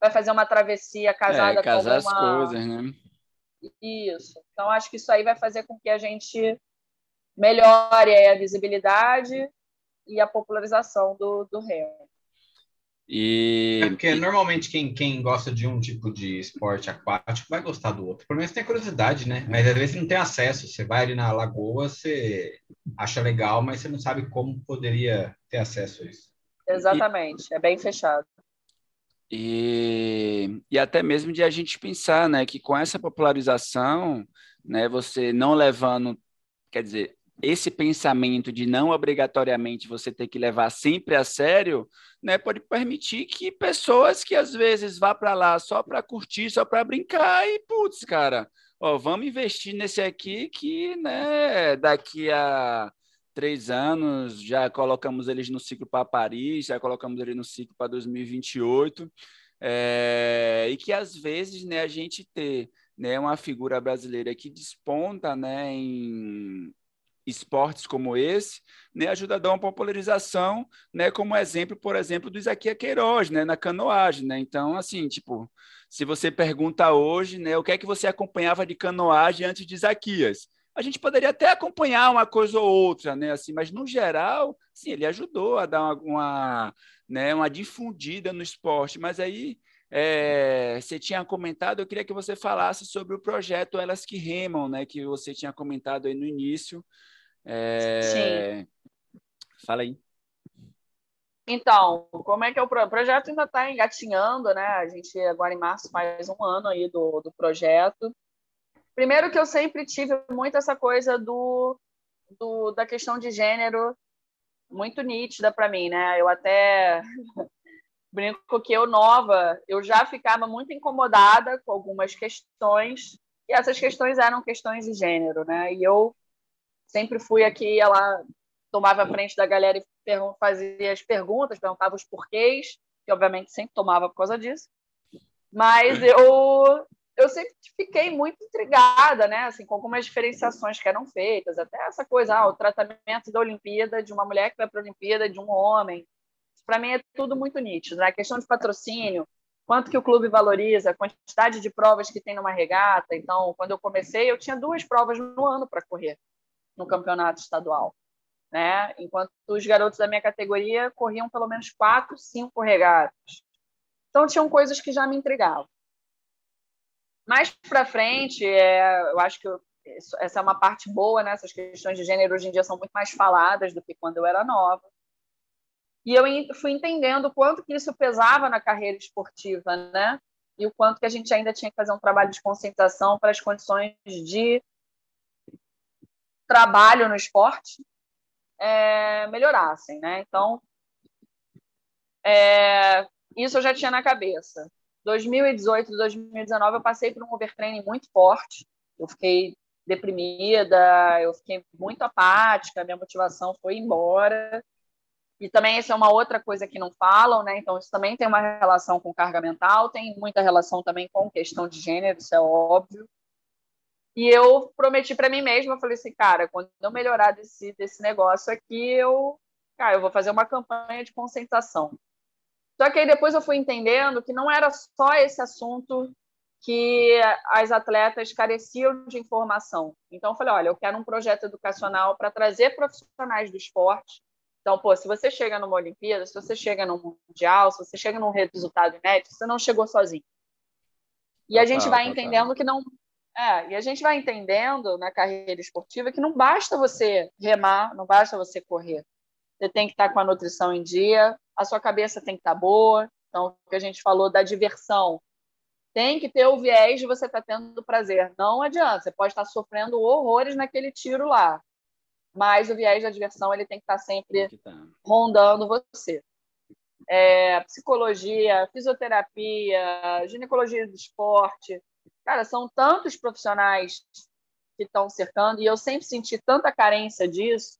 vai fazer uma travessia casada é, casar com uma... as coisas, né? Isso. Então, acho que isso aí vai fazer com que a gente melhore a visibilidade e a popularização do, do remo. E... É porque normalmente quem, quem gosta de um tipo de esporte aquático vai gostar do outro. Pelo menos tem curiosidade, né? Mas às vezes não tem acesso. Você vai ali na lagoa, você acha legal, mas você não sabe como poderia ter acesso a isso. Exatamente, e... é bem fechado. E, e até mesmo de a gente pensar, né, que com essa popularização, né, você não levando, quer dizer, esse pensamento de não obrigatoriamente você ter que levar sempre a sério, né, pode permitir que pessoas que às vezes vá para lá só para curtir, só para brincar e putz, cara, ó, vamos investir nesse aqui que, né, daqui a três anos já colocamos eles no ciclo para Paris, já colocamos ele no ciclo para 2028, é, e que às vezes, né, a gente ter né, uma figura brasileira que desponta, né, em esportes como esse, né, ajuda a dar uma popularização, né, como exemplo, por exemplo, do Isaquias Queiroz, né, na canoagem, né? Então, assim, tipo, se você pergunta hoje, né, o que é que você acompanhava de canoagem antes de Isaquias? A gente poderia até acompanhar uma coisa ou outra, né, assim, mas no geral, sim, ele ajudou a dar uma, uma né, uma difundida no esporte, mas aí é, você tinha comentado, eu queria que você falasse sobre o projeto Elas que Remam, né, que você tinha comentado aí no início, é... Sim. Fala aí. Então, como é que é o, o projeto ainda está engatinhando, né? A gente agora em março faz um ano aí do, do projeto. Primeiro que eu sempre tive muito essa coisa do, do da questão de gênero muito nítida para mim, né? Eu até <laughs> brinco que eu nova, eu já ficava muito incomodada com algumas questões e essas questões eram questões de gênero, né? E eu sempre fui aqui, ela tomava a frente da galera e fazia as perguntas, perguntava os porquês, que obviamente sempre tomava por causa disso. Mas eu eu sempre fiquei muito intrigada, né, assim, com algumas diferenciações que eram feitas, até essa coisa, ah, o tratamento da Olimpíada de uma mulher que vai para a Olimpíada de um homem. Para mim é tudo muito nítido, né? A questão de patrocínio, quanto que o clube valoriza, a quantidade de provas que tem numa regata. Então, quando eu comecei, eu tinha duas provas no ano para correr no campeonato estadual. Né? Enquanto os garotos da minha categoria corriam pelo menos quatro, cinco regatas. Então, tinham coisas que já me intrigavam. Mais para frente, é, eu acho que eu, essa é uma parte boa, né? Essas questões de gênero hoje em dia são muito mais faladas do que quando eu era nova. E eu fui entendendo o quanto que isso pesava na carreira esportiva, né? E o quanto que a gente ainda tinha que fazer um trabalho de conscientização para as condições de trabalho no esporte é, melhorassem, né? Então, é, isso eu já tinha na cabeça. 2018, 2019, eu passei por um overtraining muito forte. Eu fiquei deprimida, eu fiquei muito apática, minha motivação foi embora. E também isso é uma outra coisa que não falam, né? Então isso também tem uma relação com carga mental, tem muita relação também com questão de gênero, isso é óbvio. E eu prometi para mim mesma, eu falei assim, cara, quando eu melhorar desse desse negócio aqui, eu, cara, eu vou fazer uma campanha de conscientização. Só que aí depois eu fui entendendo que não era só esse assunto que as atletas careciam de informação. Então eu falei, olha, eu quero um projeto educacional para trazer profissionais do esporte. Então, pô, se você chega numa Olimpíada, se você chega no Mundial, se você chega num resultado inédito, você não chegou sozinho. E a gente vai entendendo que não é, e a gente vai entendendo na carreira esportiva que não basta você remar, não basta você correr. Você tem que estar com a nutrição em dia, a sua cabeça tem que estar boa. Então, o que a gente falou da diversão, tem que ter o viés de você estar tá tendo prazer. Não adianta, você pode estar sofrendo horrores naquele tiro lá, mas o viés da diversão ele tem que estar sempre tá. rondando você. É, psicologia, fisioterapia, ginecologia do esporte, cara, são tantos profissionais que estão cercando e eu sempre senti tanta carência disso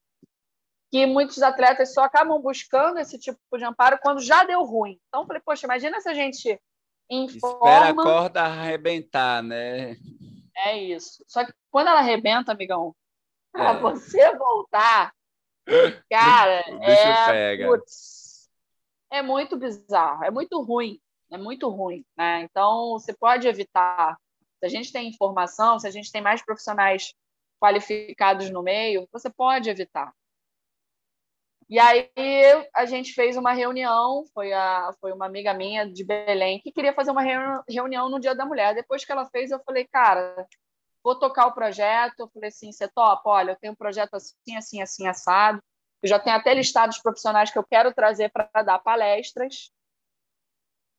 que muitos atletas só acabam buscando esse tipo de amparo quando já deu ruim. Então, eu falei, poxa, imagina se a gente informa... Espera a corda arrebentar, né? É isso. Só que quando ela arrebenta, amigão, é. para você voltar, cara, <laughs> é... Putz, é muito bizarro, é muito ruim, é muito ruim, né? Então, você pode evitar. Se a gente tem informação, se a gente tem mais profissionais qualificados no meio, você pode evitar. E aí a gente fez uma reunião, foi, a, foi uma amiga minha de Belém que queria fazer uma reunião no Dia da Mulher. Depois que ela fez, eu falei, cara, vou tocar o projeto. Eu falei assim, você topa? Olha, eu tenho um projeto assim, assim, assim, assado. Eu já tenho até listados profissionais que eu quero trazer para dar palestras.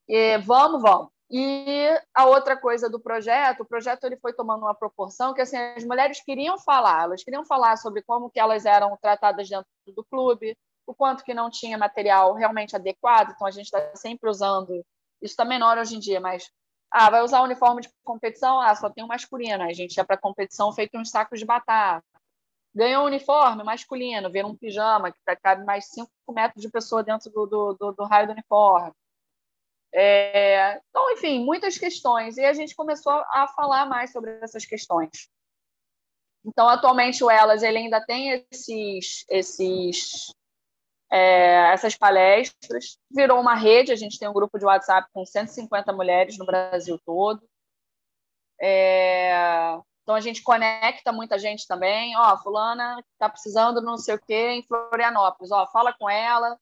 E vamos, vamos. E a outra coisa do projeto, o projeto ele foi tomando uma proporção que assim, as mulheres queriam falar, elas queriam falar sobre como que elas eram tratadas dentro do clube, o quanto que não tinha material realmente adequado, então a gente está sempre usando, isso está menor hoje em dia, mas ah, vai usar uniforme de competição, ah, só tem um masculino, a gente ia para competição feito uns sacos de batata. Ganhou um uniforme masculino, vira um pijama que cabe mais 5 metros de pessoa dentro do, do, do, do raio do uniforme é, então, enfim, muitas questões. E a gente começou a falar mais sobre essas questões. Então, atualmente, o Elas ele ainda tem esses, esses, é, essas palestras. Virou uma rede, a gente tem um grupo de WhatsApp com 150 mulheres no Brasil todo. É, então, a gente conecta muita gente também. Ó, fulana está precisando não sei o quê em Florianópolis. Ó, fala com ela,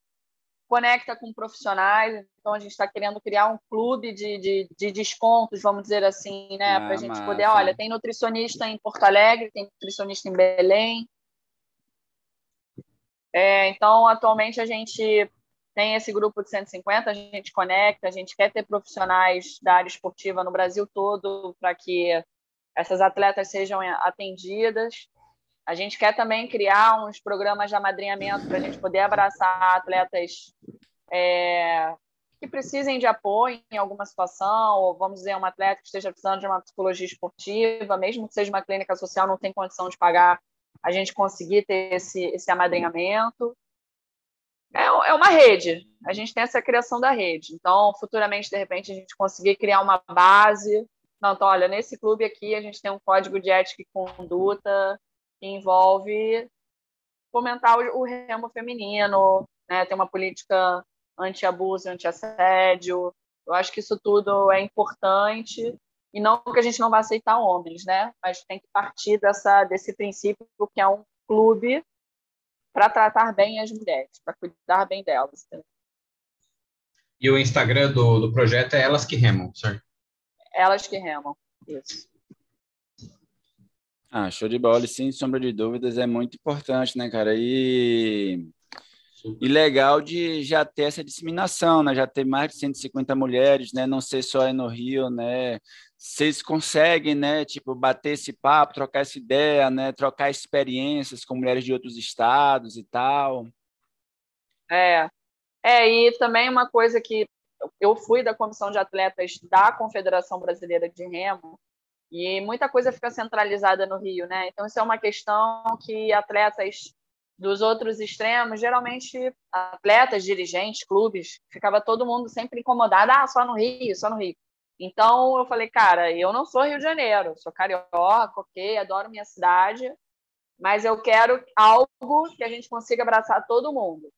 conecta com profissionais. Então, a gente está querendo criar um clube de, de, de, descontos, vamos dizer assim, né? Ah, Para a gente massa. poder, olha, tem nutricionista em Porto Alegre, tem nutricionista em Belém. É, então, atualmente, a gente tem esse grupo de 150, a gente conecta, a gente quer ter profissionais da área esportiva no Brasil todo para que essas atletas sejam atendidas. A gente quer também criar uns programas de amadrinhamento para a gente poder abraçar atletas é, que precisem de apoio em alguma situação, ou vamos dizer, um atleta que esteja precisando de uma psicologia esportiva, mesmo que seja uma clínica social, não tem condição de pagar, a gente conseguir ter esse, esse amadrinhamento. É, é uma rede, a gente tem essa criação da rede. Então, futuramente, de repente, a gente conseguir criar uma base. Não, então, olha, nesse clube aqui a gente tem um código de ética e conduta, envolve fomentar o, o remo feminino, né? ter uma política anti-abuso, anti-assédio. Eu acho que isso tudo é importante e não que a gente não vai aceitar homens, né? Mas tem que partir dessa desse princípio que é um clube para tratar bem as mulheres, para cuidar bem delas. E o Instagram do, do projeto é Elas Que Remam, certo? Elas Que Remam, isso. Ah, show de bola, e sem sombra de dúvidas, é muito importante, né, cara? E, e legal de já ter essa disseminação, né? Já ter mais de 150 mulheres, né? Não ser só aí no Rio, né? Vocês conseguem, né? Tipo, bater esse papo, trocar essa ideia, né? Trocar experiências com mulheres de outros estados e tal. É, é, e também uma coisa que eu fui da comissão de atletas da Confederação Brasileira de Remo, e muita coisa fica centralizada no Rio, né? Então, isso é uma questão que atletas dos outros extremos, geralmente atletas, dirigentes, clubes, ficava todo mundo sempre incomodado, ah, só no Rio, só no Rio. Então, eu falei, cara, eu não sou Rio de Janeiro, sou carioca, ok, adoro minha cidade, mas eu quero algo que a gente consiga abraçar todo mundo.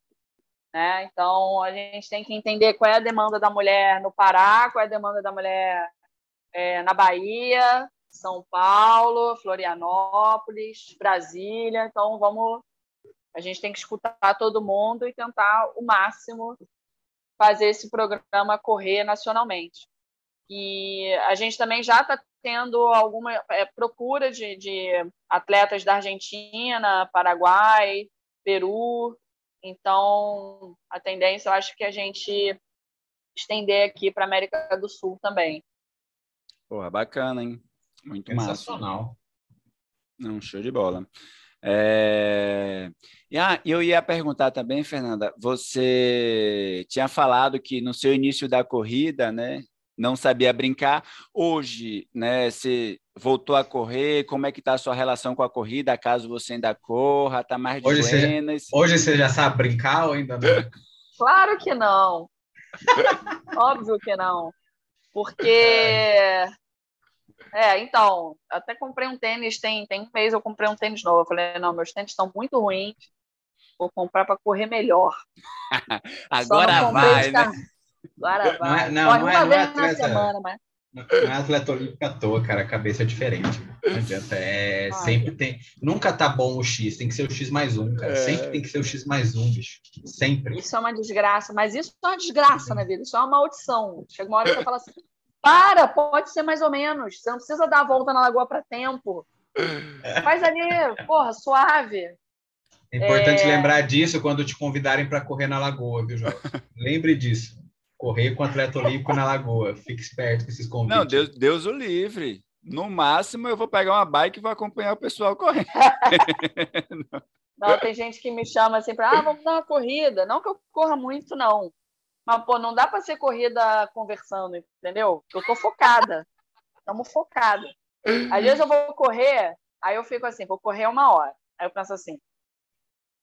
Né? Então, a gente tem que entender qual é a demanda da mulher no Pará, qual é a demanda da mulher é, na Bahia, São Paulo, Florianópolis, Brasília. Então, vamos. A gente tem que escutar todo mundo e tentar o máximo fazer esse programa correr nacionalmente. E a gente também já está tendo alguma é, procura de, de atletas da Argentina, Paraguai, Peru. Então, a tendência, eu acho que a gente estender aqui para a América do Sul também. Porra, bacana, hein? Muito Sensacional. massa. Não, show de bola. É... E ah, eu ia perguntar também, Fernanda, você tinha falado que no seu início da corrida, né, não sabia brincar. Hoje, né, você voltou a correr, como é que está a sua relação com a corrida, caso você ainda corra, está mais de hoje buenas? Você já, hoje você já sabe brincar ou ainda não? Claro que não. <laughs> Óbvio que não. Porque. É, então, até comprei um tênis, tem, tem um mês eu comprei um tênis novo. Eu falei, não, meus tênis estão muito ruins, vou comprar para correr melhor. <laughs> Agora vai, né? Agora vai. Não, é, não, não é, uma vez na semana, mas. Não é atleta olímpico à toa, cara. A cabeça é diferente. Não adianta. É, sempre tem. Nunca tá bom o X, tem que ser o X mais um, cara. É... Sempre tem que ser o X mais um, bicho. Sempre. Isso é uma desgraça, mas isso é uma desgraça na vida. Isso é uma maldição. Chega uma hora que você fala assim: para, pode ser mais ou menos. Você não precisa dar a volta na lagoa para tempo. Faz ali, porra, suave. É importante é... lembrar disso quando te convidarem para correr na lagoa, viu, Jorge? Lembre disso correr com o atleta olímpico na lagoa. Fique esperto com esses convites. Não, Deus, Deus o livre. No máximo, eu vou pegar uma bike e vou acompanhar o pessoal correndo. <laughs> não, tem gente que me chama assim para, ah, vamos dar uma corrida. Não que eu corra muito, não. Mas, pô, não dá para ser corrida conversando, entendeu? Eu tô focada. Estamos focados. Às vezes eu vou correr, aí eu fico assim, vou correr uma hora. Aí eu penso assim,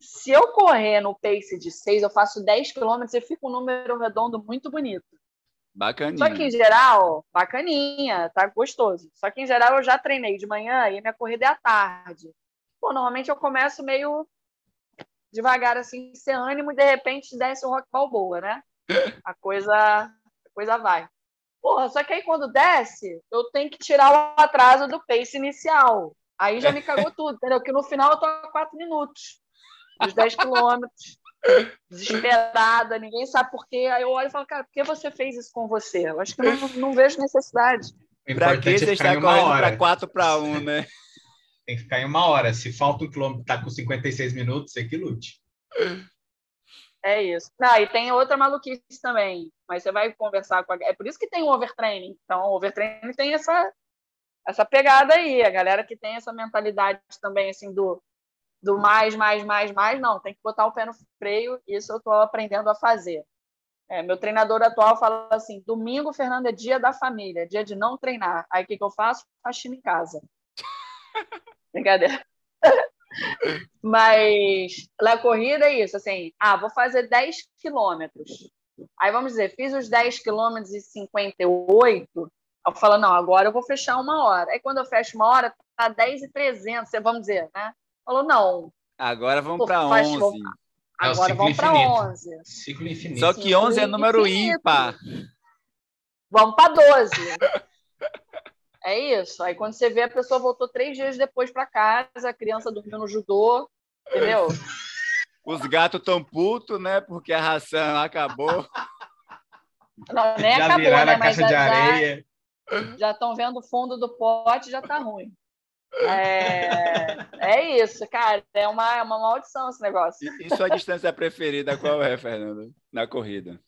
se eu correr no pace de 6, eu faço 10 quilômetros e fica um número redondo muito bonito. Bacaninha. Só que em geral, bacaninha, tá gostoso. Só que em geral eu já treinei de manhã e minha corrida é à tarde. Pô, normalmente eu começo meio devagar, assim, sem ânimo, e de repente desce um rock balboa, né? <laughs> A coisa, a coisa vai. Porra, só que aí quando desce, eu tenho que tirar o atraso do pace inicial. Aí já me cagou tudo, entendeu? Que no final eu tô a 4 minutos os 10 quilômetros, desesperada, ninguém sabe por quê. Aí eu olho e falo, cara, por que você fez isso com você? Eu acho que não, não vejo necessidade. Para que você está correndo para 4 para 1, né? Tem que ficar em uma hora. Se falta um quilômetro, tá com 56 minutos, você que lute. É isso. Não, e tem outra maluquice também. Mas você vai conversar com a... É por isso que tem o overtraining. Então, o overtraining tem essa, essa pegada aí. A galera que tem essa mentalidade também, assim, do do mais, mais, mais, mais, não, tem que botar o pé no freio, isso eu estou aprendendo a fazer. É, meu treinador atual fala assim: domingo, Fernando, é dia da família, dia de não treinar. Aí o que, que eu faço? Faxina em casa. <laughs> Brincadeira. <laughs> Mas na corrida é isso, assim, ah, vou fazer 10 quilômetros. Aí vamos dizer, fiz os 10 quilômetros e 58, eu falo, não, agora eu vou fechar uma hora. Aí quando eu fecho uma hora, tá 10 e 300, vamos dizer, né? Falou, não. Agora vamos para 11. É Agora vamos para 11. Ciclo infinito. Só que 11 é número infinito. ímpar. Vamos para 12. é isso. Aí quando você vê, a pessoa voltou três dias depois para casa, a criança dormiu no judô, entendeu? Os gatos tão putos, né? Porque a ração acabou. Não, nem já acabou, viraram né? a Mas caixa de já- já- areia. já estão vendo o fundo do pote, já tá ruim. É, é isso, cara. É uma, é uma maldição esse negócio. E, e sua distância preferida qual é, Fernando? Na corrida?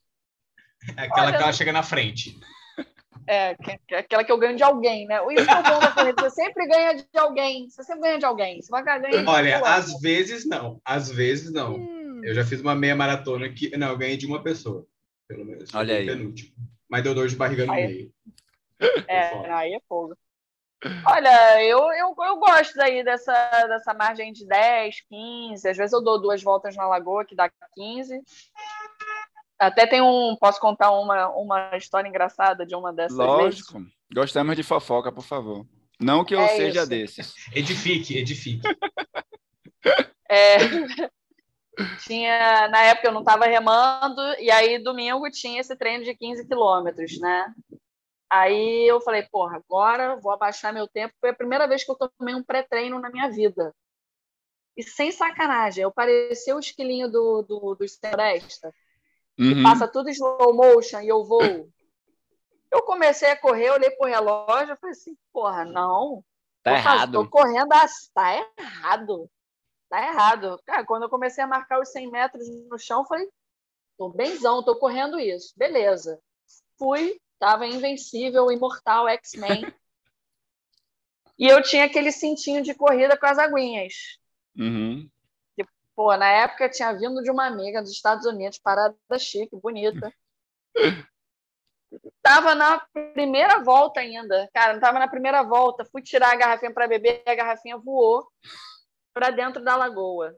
É aquela Olha, que ela chega na frente. É, que- que- aquela que eu ganho de alguém, né? Isso que é o bom da corrida. Você sempre ganha de alguém. Você sempre ganha de alguém. Você vai ganhar de Olha, às vezes não. Às vezes não. Eu já fiz uma meia maratona que. Não, eu ganhei de uma pessoa. Pelo menos. Olha aí. Penúltimo. Mas deu dor de barriga no Aí. meio. <laughs> É, aí é fogo. Olha, eu, eu, eu gosto daí dessa, dessa margem de 10, 15. Às vezes eu dou duas voltas na lagoa, que dá 15. Até tem um. Posso contar uma, uma história engraçada de uma dessas vezes? Lógico. Gostamos de fofoca, por favor. Não que eu É seja isso. desses. Edifique, edifique. É, tinha, na época eu não estava remando, e aí domingo tinha esse treino de 15 quilômetros, né? Aí eu falei, porra, agora vou abaixar meu tempo. Foi a primeira vez que eu tomei um pré-treino na minha vida. E sem sacanagem, eu parecia o esquilinho do, do, do Floresta, que Uhum. passa tudo em slow motion e eu vou. Eu comecei a correr, olhei pro relógio, eu falei assim, porra, não, Tá faz- errado. Tô correndo, as- tá errado. Tá errado. Cara, quando eu comecei a marcar os 100 metros no chão, eu falei, tô benzão, tô correndo isso. Beleza. Fui, tava invencível, imortal, X-Men. <laughs> e eu tinha aquele cintinho de corrida com as aguinhas. Uhum. Pô, na época tinha vindo de uma amiga dos Estados Unidos, parada chique, bonita. <laughs> Tava na primeira volta ainda. Cara, não tava na primeira volta. Fui tirar a garrafinha para beber e a garrafinha voou para dentro da lagoa.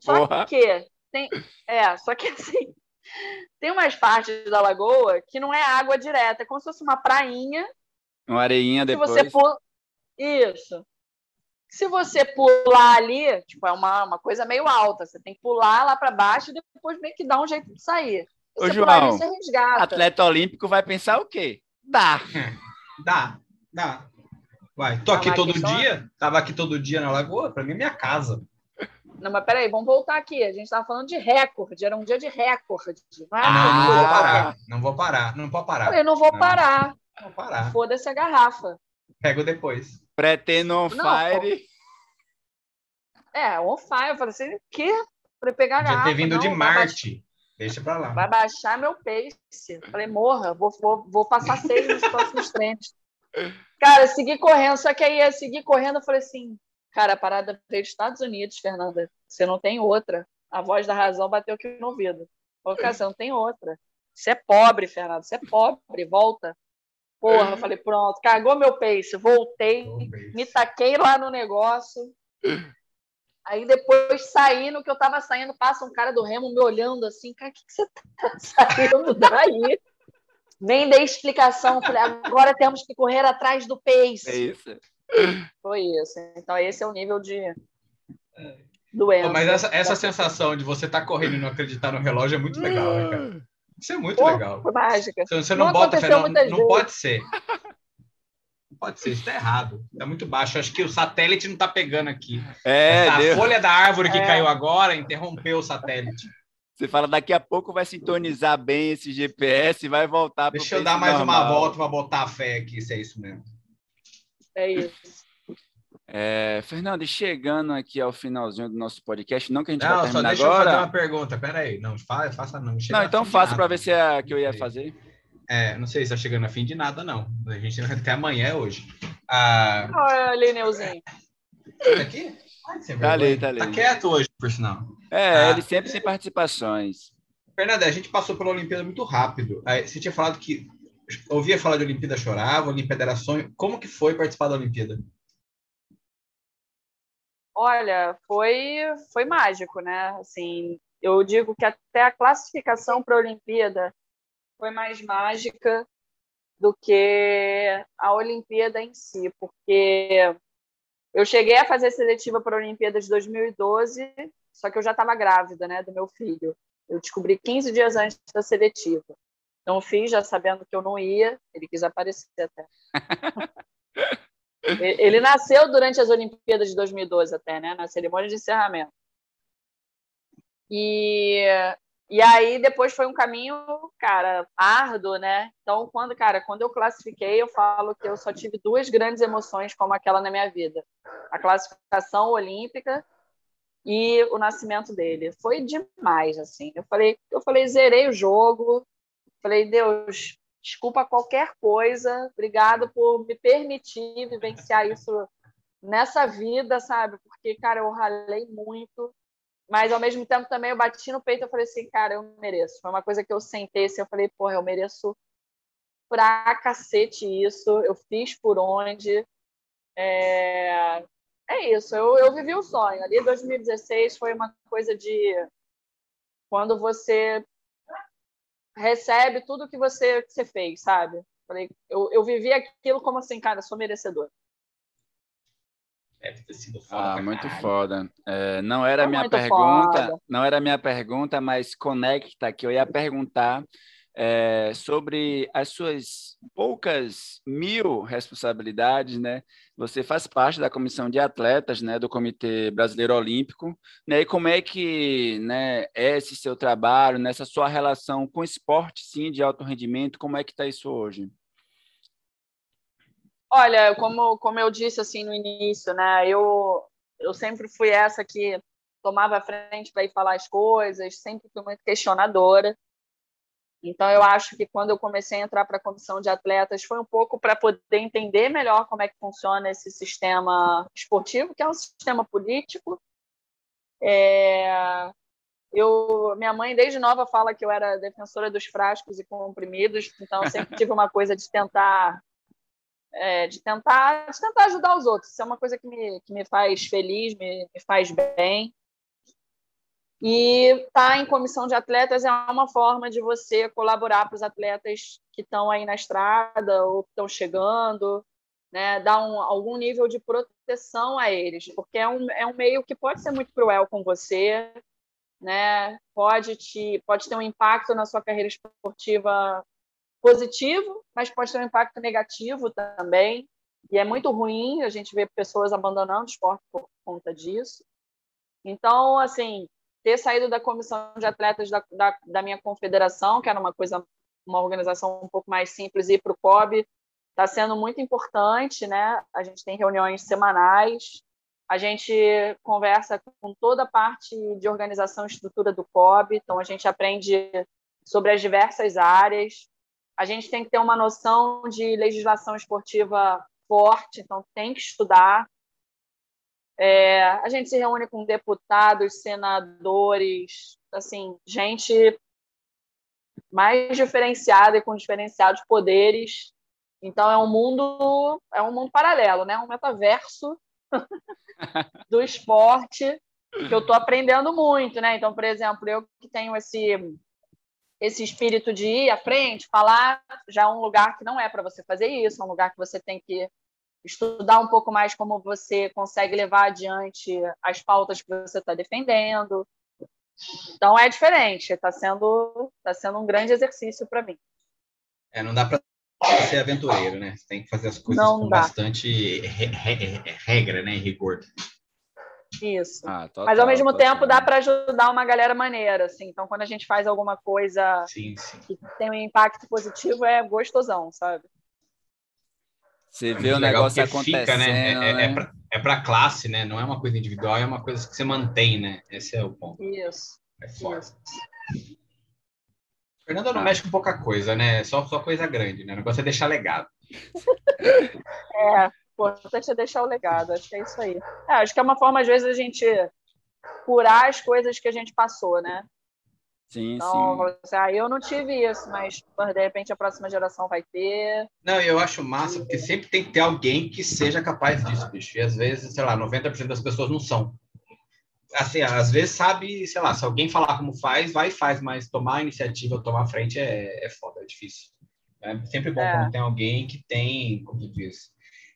Só que tem, é, só que assim, tem umas partes da lagoa que não é água direta, é como se fosse uma prainha Uma areinha se depois. você pula. Isso. Se você pular ali, tipo, é uma, uma coisa meio alta. Você tem que pular lá para baixo e depois meio que dar um jeito de sair. Ô, Você João, ali, você resgata. Atleta olímpico vai pensar o quê? Dá. Dá, dá. Vai, tô Ah, aqui mas a todo é- dia. Tava aqui todo dia na lagoa. Pra mim é minha casa. Não, mas peraí, vamos voltar aqui. A gente estava falando de recorde. Era um dia de recorde. Não, é Ah, não, não vou parar. Não vou parar. Não pode Eu parar. falei, não vou Não. parar. Não vou parar. Foda-se a garrafa. Pego depois. Pretendo on Não, fire. É, on fire. Eu falei assim, o quê? Falei, pegar a garrafa. ter vindo não, de baixar- Marte. Deixa pra lá. Vai baixar meu pace. Falei, morra, vou, vou, vou passar seis nos próximos treinos. Cara, segui correndo, só que aí ia seguir correndo, eu falei assim, cara, a parada veio dos Estados Unidos, Fernanda. Você não tem outra. A voz da razão bateu aqui no ouvido. Cara, você não tem outra. Você é pobre, Fernanda, você é pobre, volta. Porra, eu falei, pronto, cagou meu pace, voltei, me taquei lá no negócio. Aí depois saí, no que eu tava saindo, passa um cara do Remo me olhando assim, cara, o que, que você tá saindo daí? Nem dei explicação, falei, agora temos que correr atrás do É pace. isso. Foi isso. Então esse é o nível de doença. Pô, mas essa, essa sensação de você estar correndo e não acreditar no relógio é muito legal, né, cara? Isso é muito Pô, legal. Foi mágica. Você, você não, Não bota fé, não, não pode ser. Não pode ser, isso tá errado. Tá muito baixo. Acho que o satélite não tá pegando aqui. É, Essa deu. folha da árvore que É. caiu agora interrompeu o satélite. Você fala, daqui a pouco vai sintonizar bem esse GPS e vai voltar Deixa eu dar mais uma normal. volta para botar a fé aqui, se é isso mesmo. É isso. É, Fernando, e chegando aqui ao finalzinho do nosso podcast, não que a gente vai Não, só terminar deixa eu fazer agora. uma pergunta. Pera aí. Não, fa- faça não. Não, então faça para ver se é a que eu ia fazer. É, não sei se tá chegando a fim de nada, não. A gente até amanhã é hoje. Ah, Olha, Neuzinho. tá aqui? Ai, Tá ali, tá ali. Tá quieto hoje, por sinal. É, Ah. ele sempre tem participações. Fernanda, a gente passou pela Olimpíada muito rápido. Aí, Você tinha falado que ouvia falar de Olimpíada, chorava, Olimpíada era sonho. Como que foi participar da Olimpíada? Olha, foi, foi mágico, né? Assim, eu digo que até a classificação para a Olimpíada foi mais mágica do que a Olimpíada em si, porque eu cheguei a fazer seletiva para a Olimpíada de 2012, só que eu já estava grávida, né, do meu filho. Eu descobri 15 dias antes da seletiva. Então, fiz já sabendo que eu não ia, ele quis aparecer até. Ele <laughs> ele nasceu durante as Olimpíadas de 2012 até, né? Na cerimônia de encerramento. E E aí depois foi um caminho, cara, árduo, né? Então, quando, cara, quando eu classifiquei, eu falo que eu só tive duas grandes emoções como aquela na minha vida. A classificação olímpica e o nascimento dele. Foi demais, assim. Eu falei, eu falei, zerei o jogo. Falei, Deus, desculpa qualquer coisa. Obrigado por me permitir vivenciar isso nessa vida, sabe? Porque, cara, eu ralei muito mas ao mesmo tempo também eu bati no peito e falei assim, cara, eu mereço. Foi uma coisa que eu sentei assim, eu falei, porra, eu mereço pra cacete isso, eu fiz por onde. É, é isso, eu, eu vivi o sonho. Ali 2016 foi uma coisa de quando você recebe tudo que você, que você fez, sabe? Falei, eu, eu vivi aquilo como assim, cara, sou merecedor. Deve ter sido foda. Ah, muito foda. É, não era a minha pergunta, foda. não era minha pergunta, mas conecta que eu ia perguntar é, sobre as suas poucas mil responsabilidades, né? Você faz parte da comissão de atletas, né, do Comitê Brasileiro Olímpico, né? E como é que, né, é esse seu trabalho, nessa sua relação com esporte, sim, de alto rendimento, como é que está isso hoje? Olha, como, como eu disse assim no início, né? Eu, eu sempre fui essa que tomava a frente para ir falar as coisas, sempre fui muito questionadora. Então, eu acho que quando eu comecei a entrar para a comissão de atletas, foi um pouco para poder entender melhor como é que funciona esse sistema esportivo, que é um sistema político. É... Eu, minha mãe, desde nova, fala que eu era defensora dos frascos e comprimidos, então eu sempre tive uma coisa de tentar é, de, tentar, de tentar ajudar os outros. Isso é uma coisa que me, que me faz feliz, me, me faz bem. E estar tá em comissão de atletas é uma forma de você colaborar para os atletas que estão aí na estrada ou que estão chegando, né? dar um, algum nível de proteção a eles, porque é um, é um meio que pode ser muito cruel com você, né? pode, te, pode ter um impacto na sua carreira esportiva positivo, mas pode ter um impacto negativo também. E é muito ruim a gente ver pessoas abandonando o esporte por conta disso. Então, assim, ter saído da comissão de atletas da, da, da minha confederação, que era uma coisa, uma organização um pouco mais simples, e ir para o COB, está sendo muito importante, né? A gente tem reuniões semanais, a gente conversa com toda a parte de organização e estrutura do COB, então a gente aprende sobre as diversas áreas, a gente tem que ter uma noção de legislação esportiva forte, então tem que estudar. É, a gente se reúne com deputados, senadores, assim, gente mais diferenciada e com diferenciados poderes. Então é um mundo, é um mundo paralelo, né? Um metaverso <laughs> do esporte que eu estou aprendendo muito, né? Então, por exemplo, eu que tenho esse esse espírito de ir à frente, falar, já é um lugar que não é para você fazer isso, é um lugar que você tem que estudar um pouco mais como você consegue levar adiante as pautas que você está defendendo. Então é diferente, está sendo, tá sendo um grande exercício para mim. É, não dá para ser aventureiro, né? Você tem que fazer as coisas não com dá. bastante regra, né? E rigor. Isso. Ah, total, Mas ao mesmo total. tempo dá para ajudar uma galera maneira, assim. Então, quando a gente faz alguma coisa sim, sim. que tem um impacto positivo, é gostosão, sabe? Você vê é o negócio acontecendo. Fica, né? É, é, né? é para é classe, né? Não é uma coisa individual, é uma coisa que você mantém, né? Esse é o ponto. Isso. É forte. Fernanda não ah. mexe com pouca coisa, né? Só, só coisa grande, né? O negócio é deixar legado. <laughs> é importante é deixar o legado, acho que é isso aí. É, acho que é uma forma, às vezes, a gente curar as coisas que a gente passou, né? Sim, então, sim. Você, ah, eu não tive isso, mas de repente a próxima geração vai ter. Não, eu acho massa, porque sempre tem que ter alguém que seja capaz disso, bicho. E às vezes, sei lá, 90% das pessoas não são. Assim, às vezes sabe, sei lá, se alguém falar como faz, vai e faz, mas tomar a iniciativa, tomar a frente é, é foda, é difícil. É sempre bom é. quando tem alguém que tem, como diz,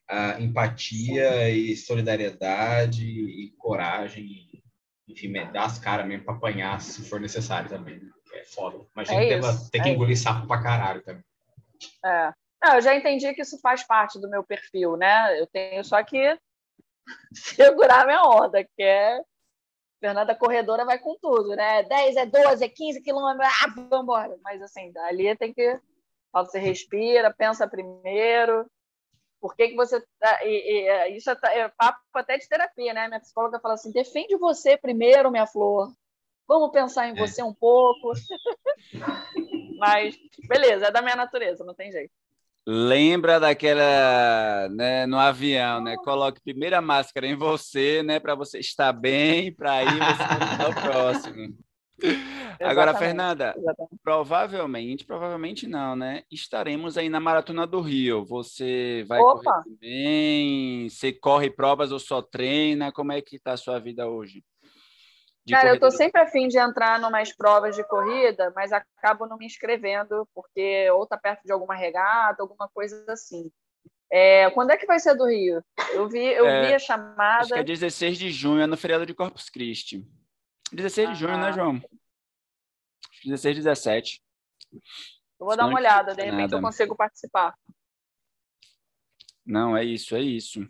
a empatia e solidariedade e coragem, enfim, dar as caras mesmo para apanhar se for necessário também. Né? É foda. Imagina é ter, ter que é engolir isso. sapo pra caralho também. É. Não, eu já entendi que isso faz parte do meu perfil, né? Eu tenho só que <laughs> segurar minha onda, que é Fernanda corredora vai com tudo, né? 10 é 12, é 15 quilômetros, ah, vamos embora. Mas assim, ali tem que. Você respira, pensa primeiro. Por que, que você. Tá, e, e, é, isso é, é papo até de terapia, né? Minha psicóloga fala assim: defende você primeiro, minha flor. Vamos pensar em é. você um pouco. <laughs> Mas, beleza, é da minha natureza, não tem jeito. Lembra daquela, né, no avião, né? Coloque primeiro a máscara em você, né, para você estar bem, para aí você o próximo. <laughs> Agora, Fernanda, exatamente. provavelmente, provavelmente não, né? Estaremos aí na Maratona do Rio. Você vai Opa. correr bem? Você corre provas ou só treina? Como é que está a sua vida hoje? Cara, eu estou sempre afim de entrar em umas provas de corrida, mas acabo não me inscrevendo, porque ou está perto de alguma regata, alguma coisa assim. É, quando é que vai ser do Rio? Eu vi, eu é, vi a chamada. Acho que é 16 de junho, é no feriado de Corpus Christi. 16 ah, de junho, né, João? 16, 17. Eu vou dar uma olhada, de repente nada. eu consigo participar. Não, é isso, é isso.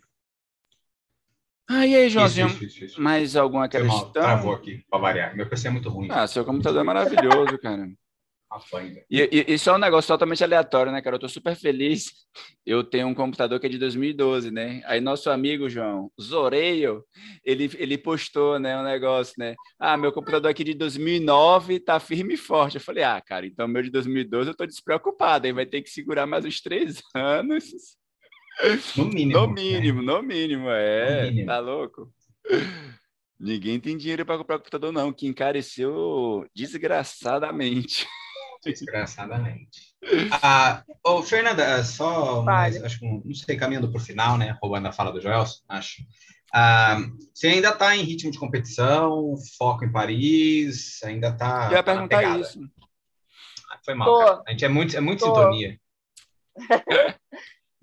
Ah, e aí, Joãozinho, isso, isso, isso, mais alguma questão? Travou aqui, para variar. Meu PC é muito ruim. Ah, seu computador é maravilhoso, <laughs> cara. E, e, isso é um negócio totalmente aleatório, né, cara? Eu tô super feliz. Eu tenho um computador que é de 2012, né? Aí nosso amigo, João, Zoreio, ele, ele postou, né, um negócio, né? Ah, meu computador aqui de 2009 tá firme e forte. Eu falei, ah, cara, então meu de 2012 eu tô despreocupado, aí vai ter que segurar mais uns três <laughs> anos no mínimo. No mínimo, né? no mínimo, é. No mínimo. Tá louco? Ninguém tem dinheiro para comprar computador, não, que encareceu desgraçadamente. Desgraçadamente. Ah, ô, Fernanda, só, mais, acho que, não sei, caminhando para o final, né? Roubando a fala do Joelson, acho. Ah, você ainda está em ritmo de competição, foco em Paris, ainda está. Eu ia perguntar isso. Ah, foi mal, A gente é muito, é muito sintonia. <laughs>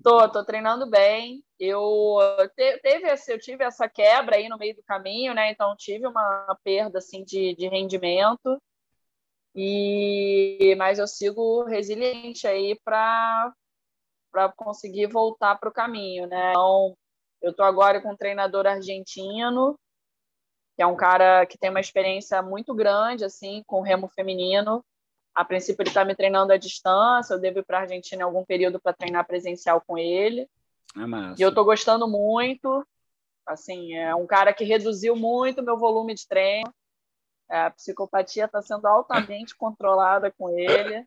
Tô, tô treinando bem. Eu te, teve esse, eu tive essa quebra aí no meio do caminho, né? Então tive uma perda assim de, de rendimento. E mas eu sigo resiliente aí para para conseguir voltar para o caminho, né? Então, eu tô agora com um treinador argentino, que é um cara que tem uma experiência muito grande assim com remo feminino. A princípio, ele está me treinando à distância, eu devo ir para a Argentina em algum período para treinar presencial com ele. É e eu estou gostando muito. Assim, é um cara que reduziu muito o meu volume de treino. É, a psicopatia está sendo altamente controlada com ele.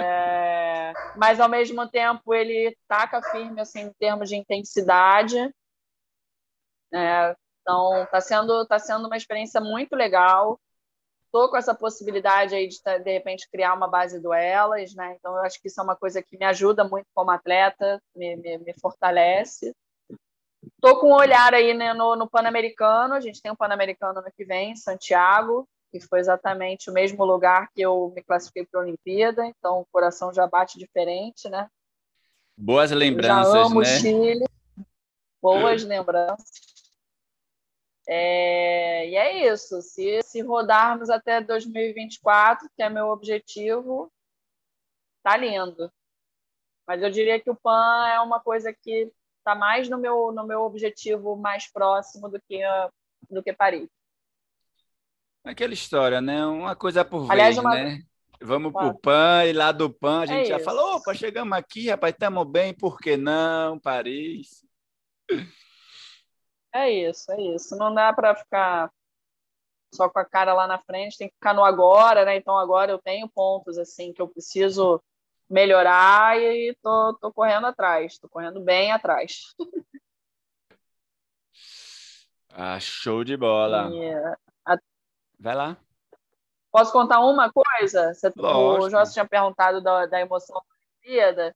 É, mas ao mesmo tempo ele taca firme assim em termos de intensidade. É, então está sendo tá sendo uma experiência muito legal estou com essa possibilidade aí de, de repente, criar uma base duelas, né? Então, eu acho que isso é uma coisa que me ajuda muito como atleta, me, me, me fortalece. Estou com um olhar aí né, no, no Pan-Americano, a gente tem um Pan-Americano ano que vem, em Santiago, que foi exatamente o mesmo lugar que eu me classifiquei para a Olimpíada, então o coração já bate diferente, né? Boas lembranças, já amo né? Chile, boas lembranças. É, e é isso. Se, se rodarmos até 2024, que é meu objetivo, tá lindo. Mas eu diria que o PAN é uma coisa que está mais no meu, no meu objetivo mais próximo do que, do que Paris. Aquela história, né? Uma coisa por Aliás, vez, uma... né? Vamos para o PAN e lá do PAN a gente é já falou, opa, chegamos aqui, rapaz, estamos bem, por que não, Paris? É isso, é isso. Não dá para ficar só com a cara lá na frente, tem que ficar no agora, né? Então agora eu tenho pontos assim que eu preciso melhorar e tô, tô correndo atrás, tô correndo bem atrás. <laughs> Ah, show de bola. E, a... Vai lá. Posso contar uma coisa? Você, o Jorge tinha perguntado da, da emoção da Olimpíada.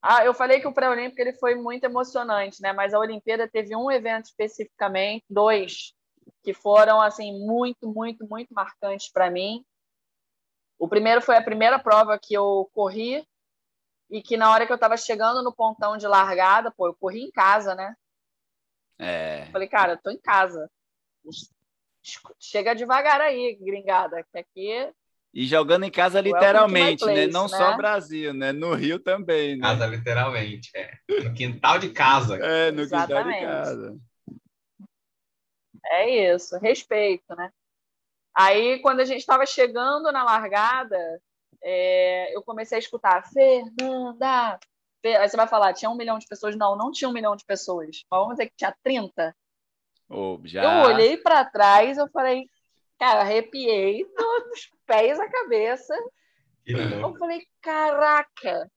Ah, eu falei que o pré-olímpico ele foi muito emocionante, né? Mas a Olimpíada teve um evento especificamente, dois, que foram assim muito, muito, muito marcantes para mim. O primeiro foi a primeira prova que eu corri e que na hora que eu estava chegando no pontão de largada, pô, eu corri em casa, né? É. Falei, cara, eu tô em casa. Chega devagar aí, gringada, que aqui e jogando em casa literalmente, place, né? Não né? só Brasil, né? No Rio também, né? Casa literalmente, é. No quintal de casa. É, no Exatamente. quintal de casa. É isso, respeito, né? Aí, quando a gente estava chegando na largada, é, eu comecei a escutar Fernanda. Aí você vai falar, tinha um milhão de pessoas? Não, não tinha um milhão de pessoas. Vamos dizer que tinha 30. Oh, já... Eu olhei para trás, eu falei, cara, arrepiei dos pés à cabeça. Eu falei, caraca!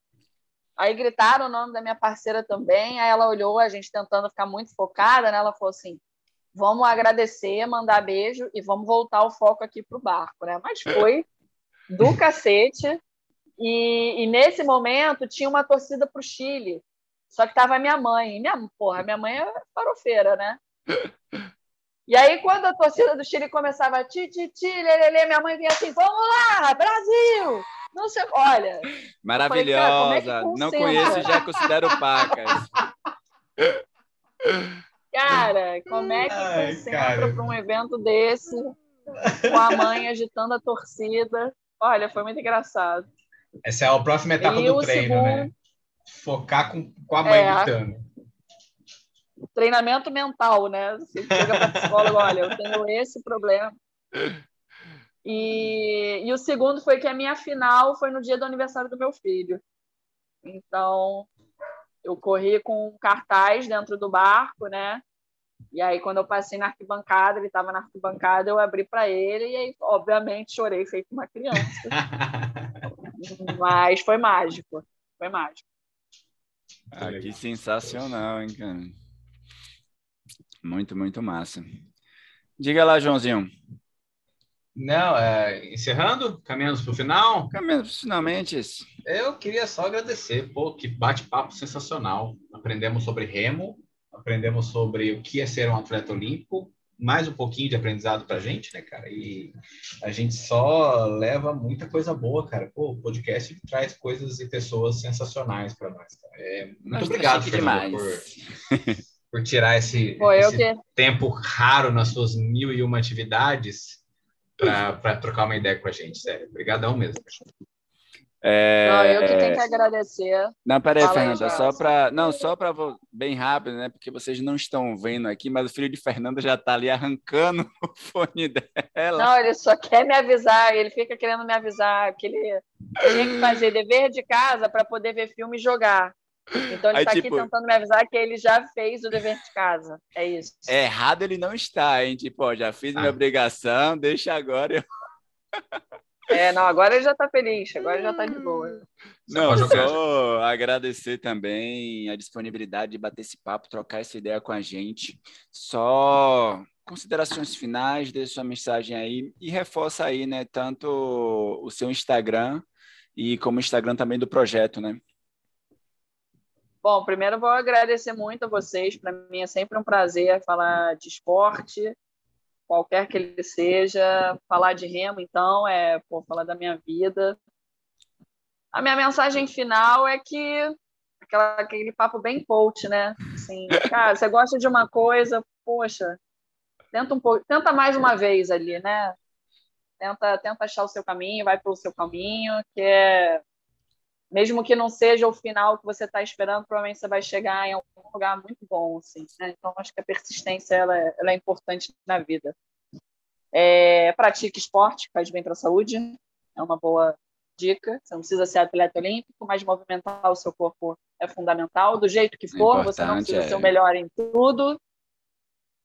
Aí gritaram o nome da minha parceira também. Aí ela olhou, a gente tentando ficar muito focada, né? Ela falou assim: vamos agradecer, mandar beijo e vamos voltar o foco aqui pro barco, né? Mas foi do cacete. E, e nesse momento tinha uma torcida pro Chile. Só que tava minha mãe. E minha, porra, minha mãe é farofeira, né? E aí, quando a torcida do Chile começava ti, ti, ti, lelele, minha mãe vinha assim, vamos lá, Brasil! Não sei, olha. Maravilhosa. Falei, é não conheço, já considero pacas. <laughs> Cara, como é que Ai, concentra para um evento desse com a mãe agitando a torcida? Olha, foi muito engraçado. Essa é a próxima etapa e do treino, né? segundo... né? Focar com, com a mãe é, gritando. Treinamento mental, né? Você chega para psicólogo, olha, eu tenho esse problema. E, e o segundo foi que a minha final foi no dia do aniversário do meu filho. Então, eu corri com um cartaz dentro do barco, né? E aí, quando eu passei na arquibancada, ele estava na arquibancada, eu abri para ele e aí, obviamente, chorei feito uma criança. <laughs> Mas foi mágico, foi mágico. Ah, que sensacional, hein, cara? Muito, muito massa. Diga lá, Joãozinho. Não, é, encerrando, caminhamos para o final. Caminhamos finalmente. Eu queria só agradecer, pô, que bate-papo sensacional. Aprendemos sobre remo, aprendemos sobre o que é ser um atleta olímpico, mais um pouquinho de aprendizado para a gente, né, cara? E a gente só leva muita coisa boa, cara. Pô, o podcast traz coisas e pessoas sensacionais para nós. Cara. É, muito obrigado, demais. Por, por tirar esse, Pô, esse tempo raro nas suas mil e uma atividades para trocar uma ideia com a gente, sério. Obrigadão mesmo. É... Não, eu que tenho que agradecer. Não, peraí, Fala Fernanda, aí, só para não, só para bem rápido, né? Porque vocês não estão vendo aqui, mas o filho de Fernanda já está ali arrancando <laughs> o fone dela. Não, ele só quer me avisar, ele fica querendo me avisar que ele tinha que fazer dever de casa para poder ver filme e jogar. Então ele está tipo, aqui tentando me avisar que ele já fez o dever de casa. É isso. É errado ele não está, hein? Tipo, ó, já fiz ah. minha obrigação, deixa agora. Eu... É, não, agora ele já está feliz, agora ele já está de boa. Não, só agradecer também a disponibilidade de bater esse papo, trocar essa ideia com a gente. Só considerações finais, deixe sua mensagem aí e reforça aí, né, tanto o seu Instagram e como o Instagram também do projeto, né? Bom, primeiro vou agradecer muito a vocês. Para mim é sempre um prazer falar de esporte, qualquer que ele seja. Falar de remo, então, é pô, falar da minha vida. A minha mensagem final é que aquela, aquele papo bem coach, né? Assim, cara, você gosta de uma coisa, poxa, tenta um pouco, tenta mais uma vez ali, né? Tenta, tenta achar o seu caminho, vai pelo seu caminho, que é mesmo que não seja o final que você está esperando, provavelmente você vai chegar em algum lugar muito bom, assim, né? Então, acho que a persistência ela é, ela é importante na vida. É, pratique esporte, faz bem para a saúde, é uma boa dica. Você não precisa ser atleta olímpico, mas movimentar o seu corpo é fundamental, do jeito que for, você não precisa é. ser o melhor em tudo.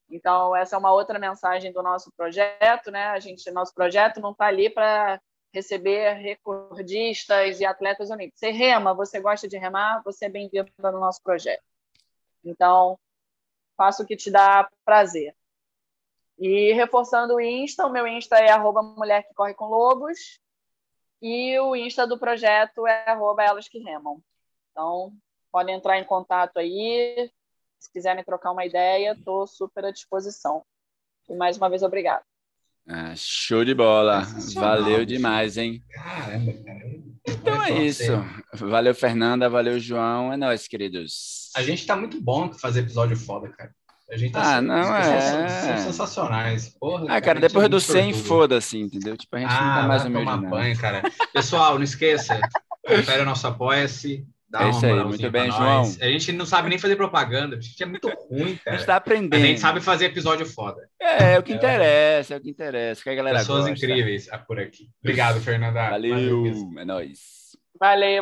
Então, essa é uma outra mensagem do nosso projeto, né? A gente, nosso projeto não está ali para receber recordistas e atletas olímpicos. Você rema, você gosta de remar, você é bem-vindo no nosso projeto. Então, faça o que te dá prazer. E reforçando o Insta, o meu Insta é arroba mulher que corre com lobos e o Insta do projeto é arroba elas que remam. Então, podem entrar em contato aí. Se quiserem trocar uma ideia, estou super à disposição. E mais uma vez, obrigada. Ah, show de bola. Valeu demais, hein? Caramba, cara. Então é isso. Valeu, Fernanda. Valeu, João. É nóis, queridos. A gente tá muito bom fazer episódio foda, cara. A gente tá ah, não é. São, sensacionais. Porra, ah, cara, cara depois do 100, foda-se, entendeu? Tipo, a gente ah, não tá mais no meio. Banho, cara. Pessoal, não esqueça. Confere o nosso Apoia-se. Dá É uma isso aí, muito bem. João. A gente não sabe nem fazer propaganda. A gente é muito ruim, A cara. gente tá A aprendendo. gente sabe fazer episódio foda. É, é o que É. interessa, é o que interessa, que a galera Pessoas gosta. incríveis por aqui. Obrigado, Fernanda. Valeu, mesmo. é nóis. Valeu.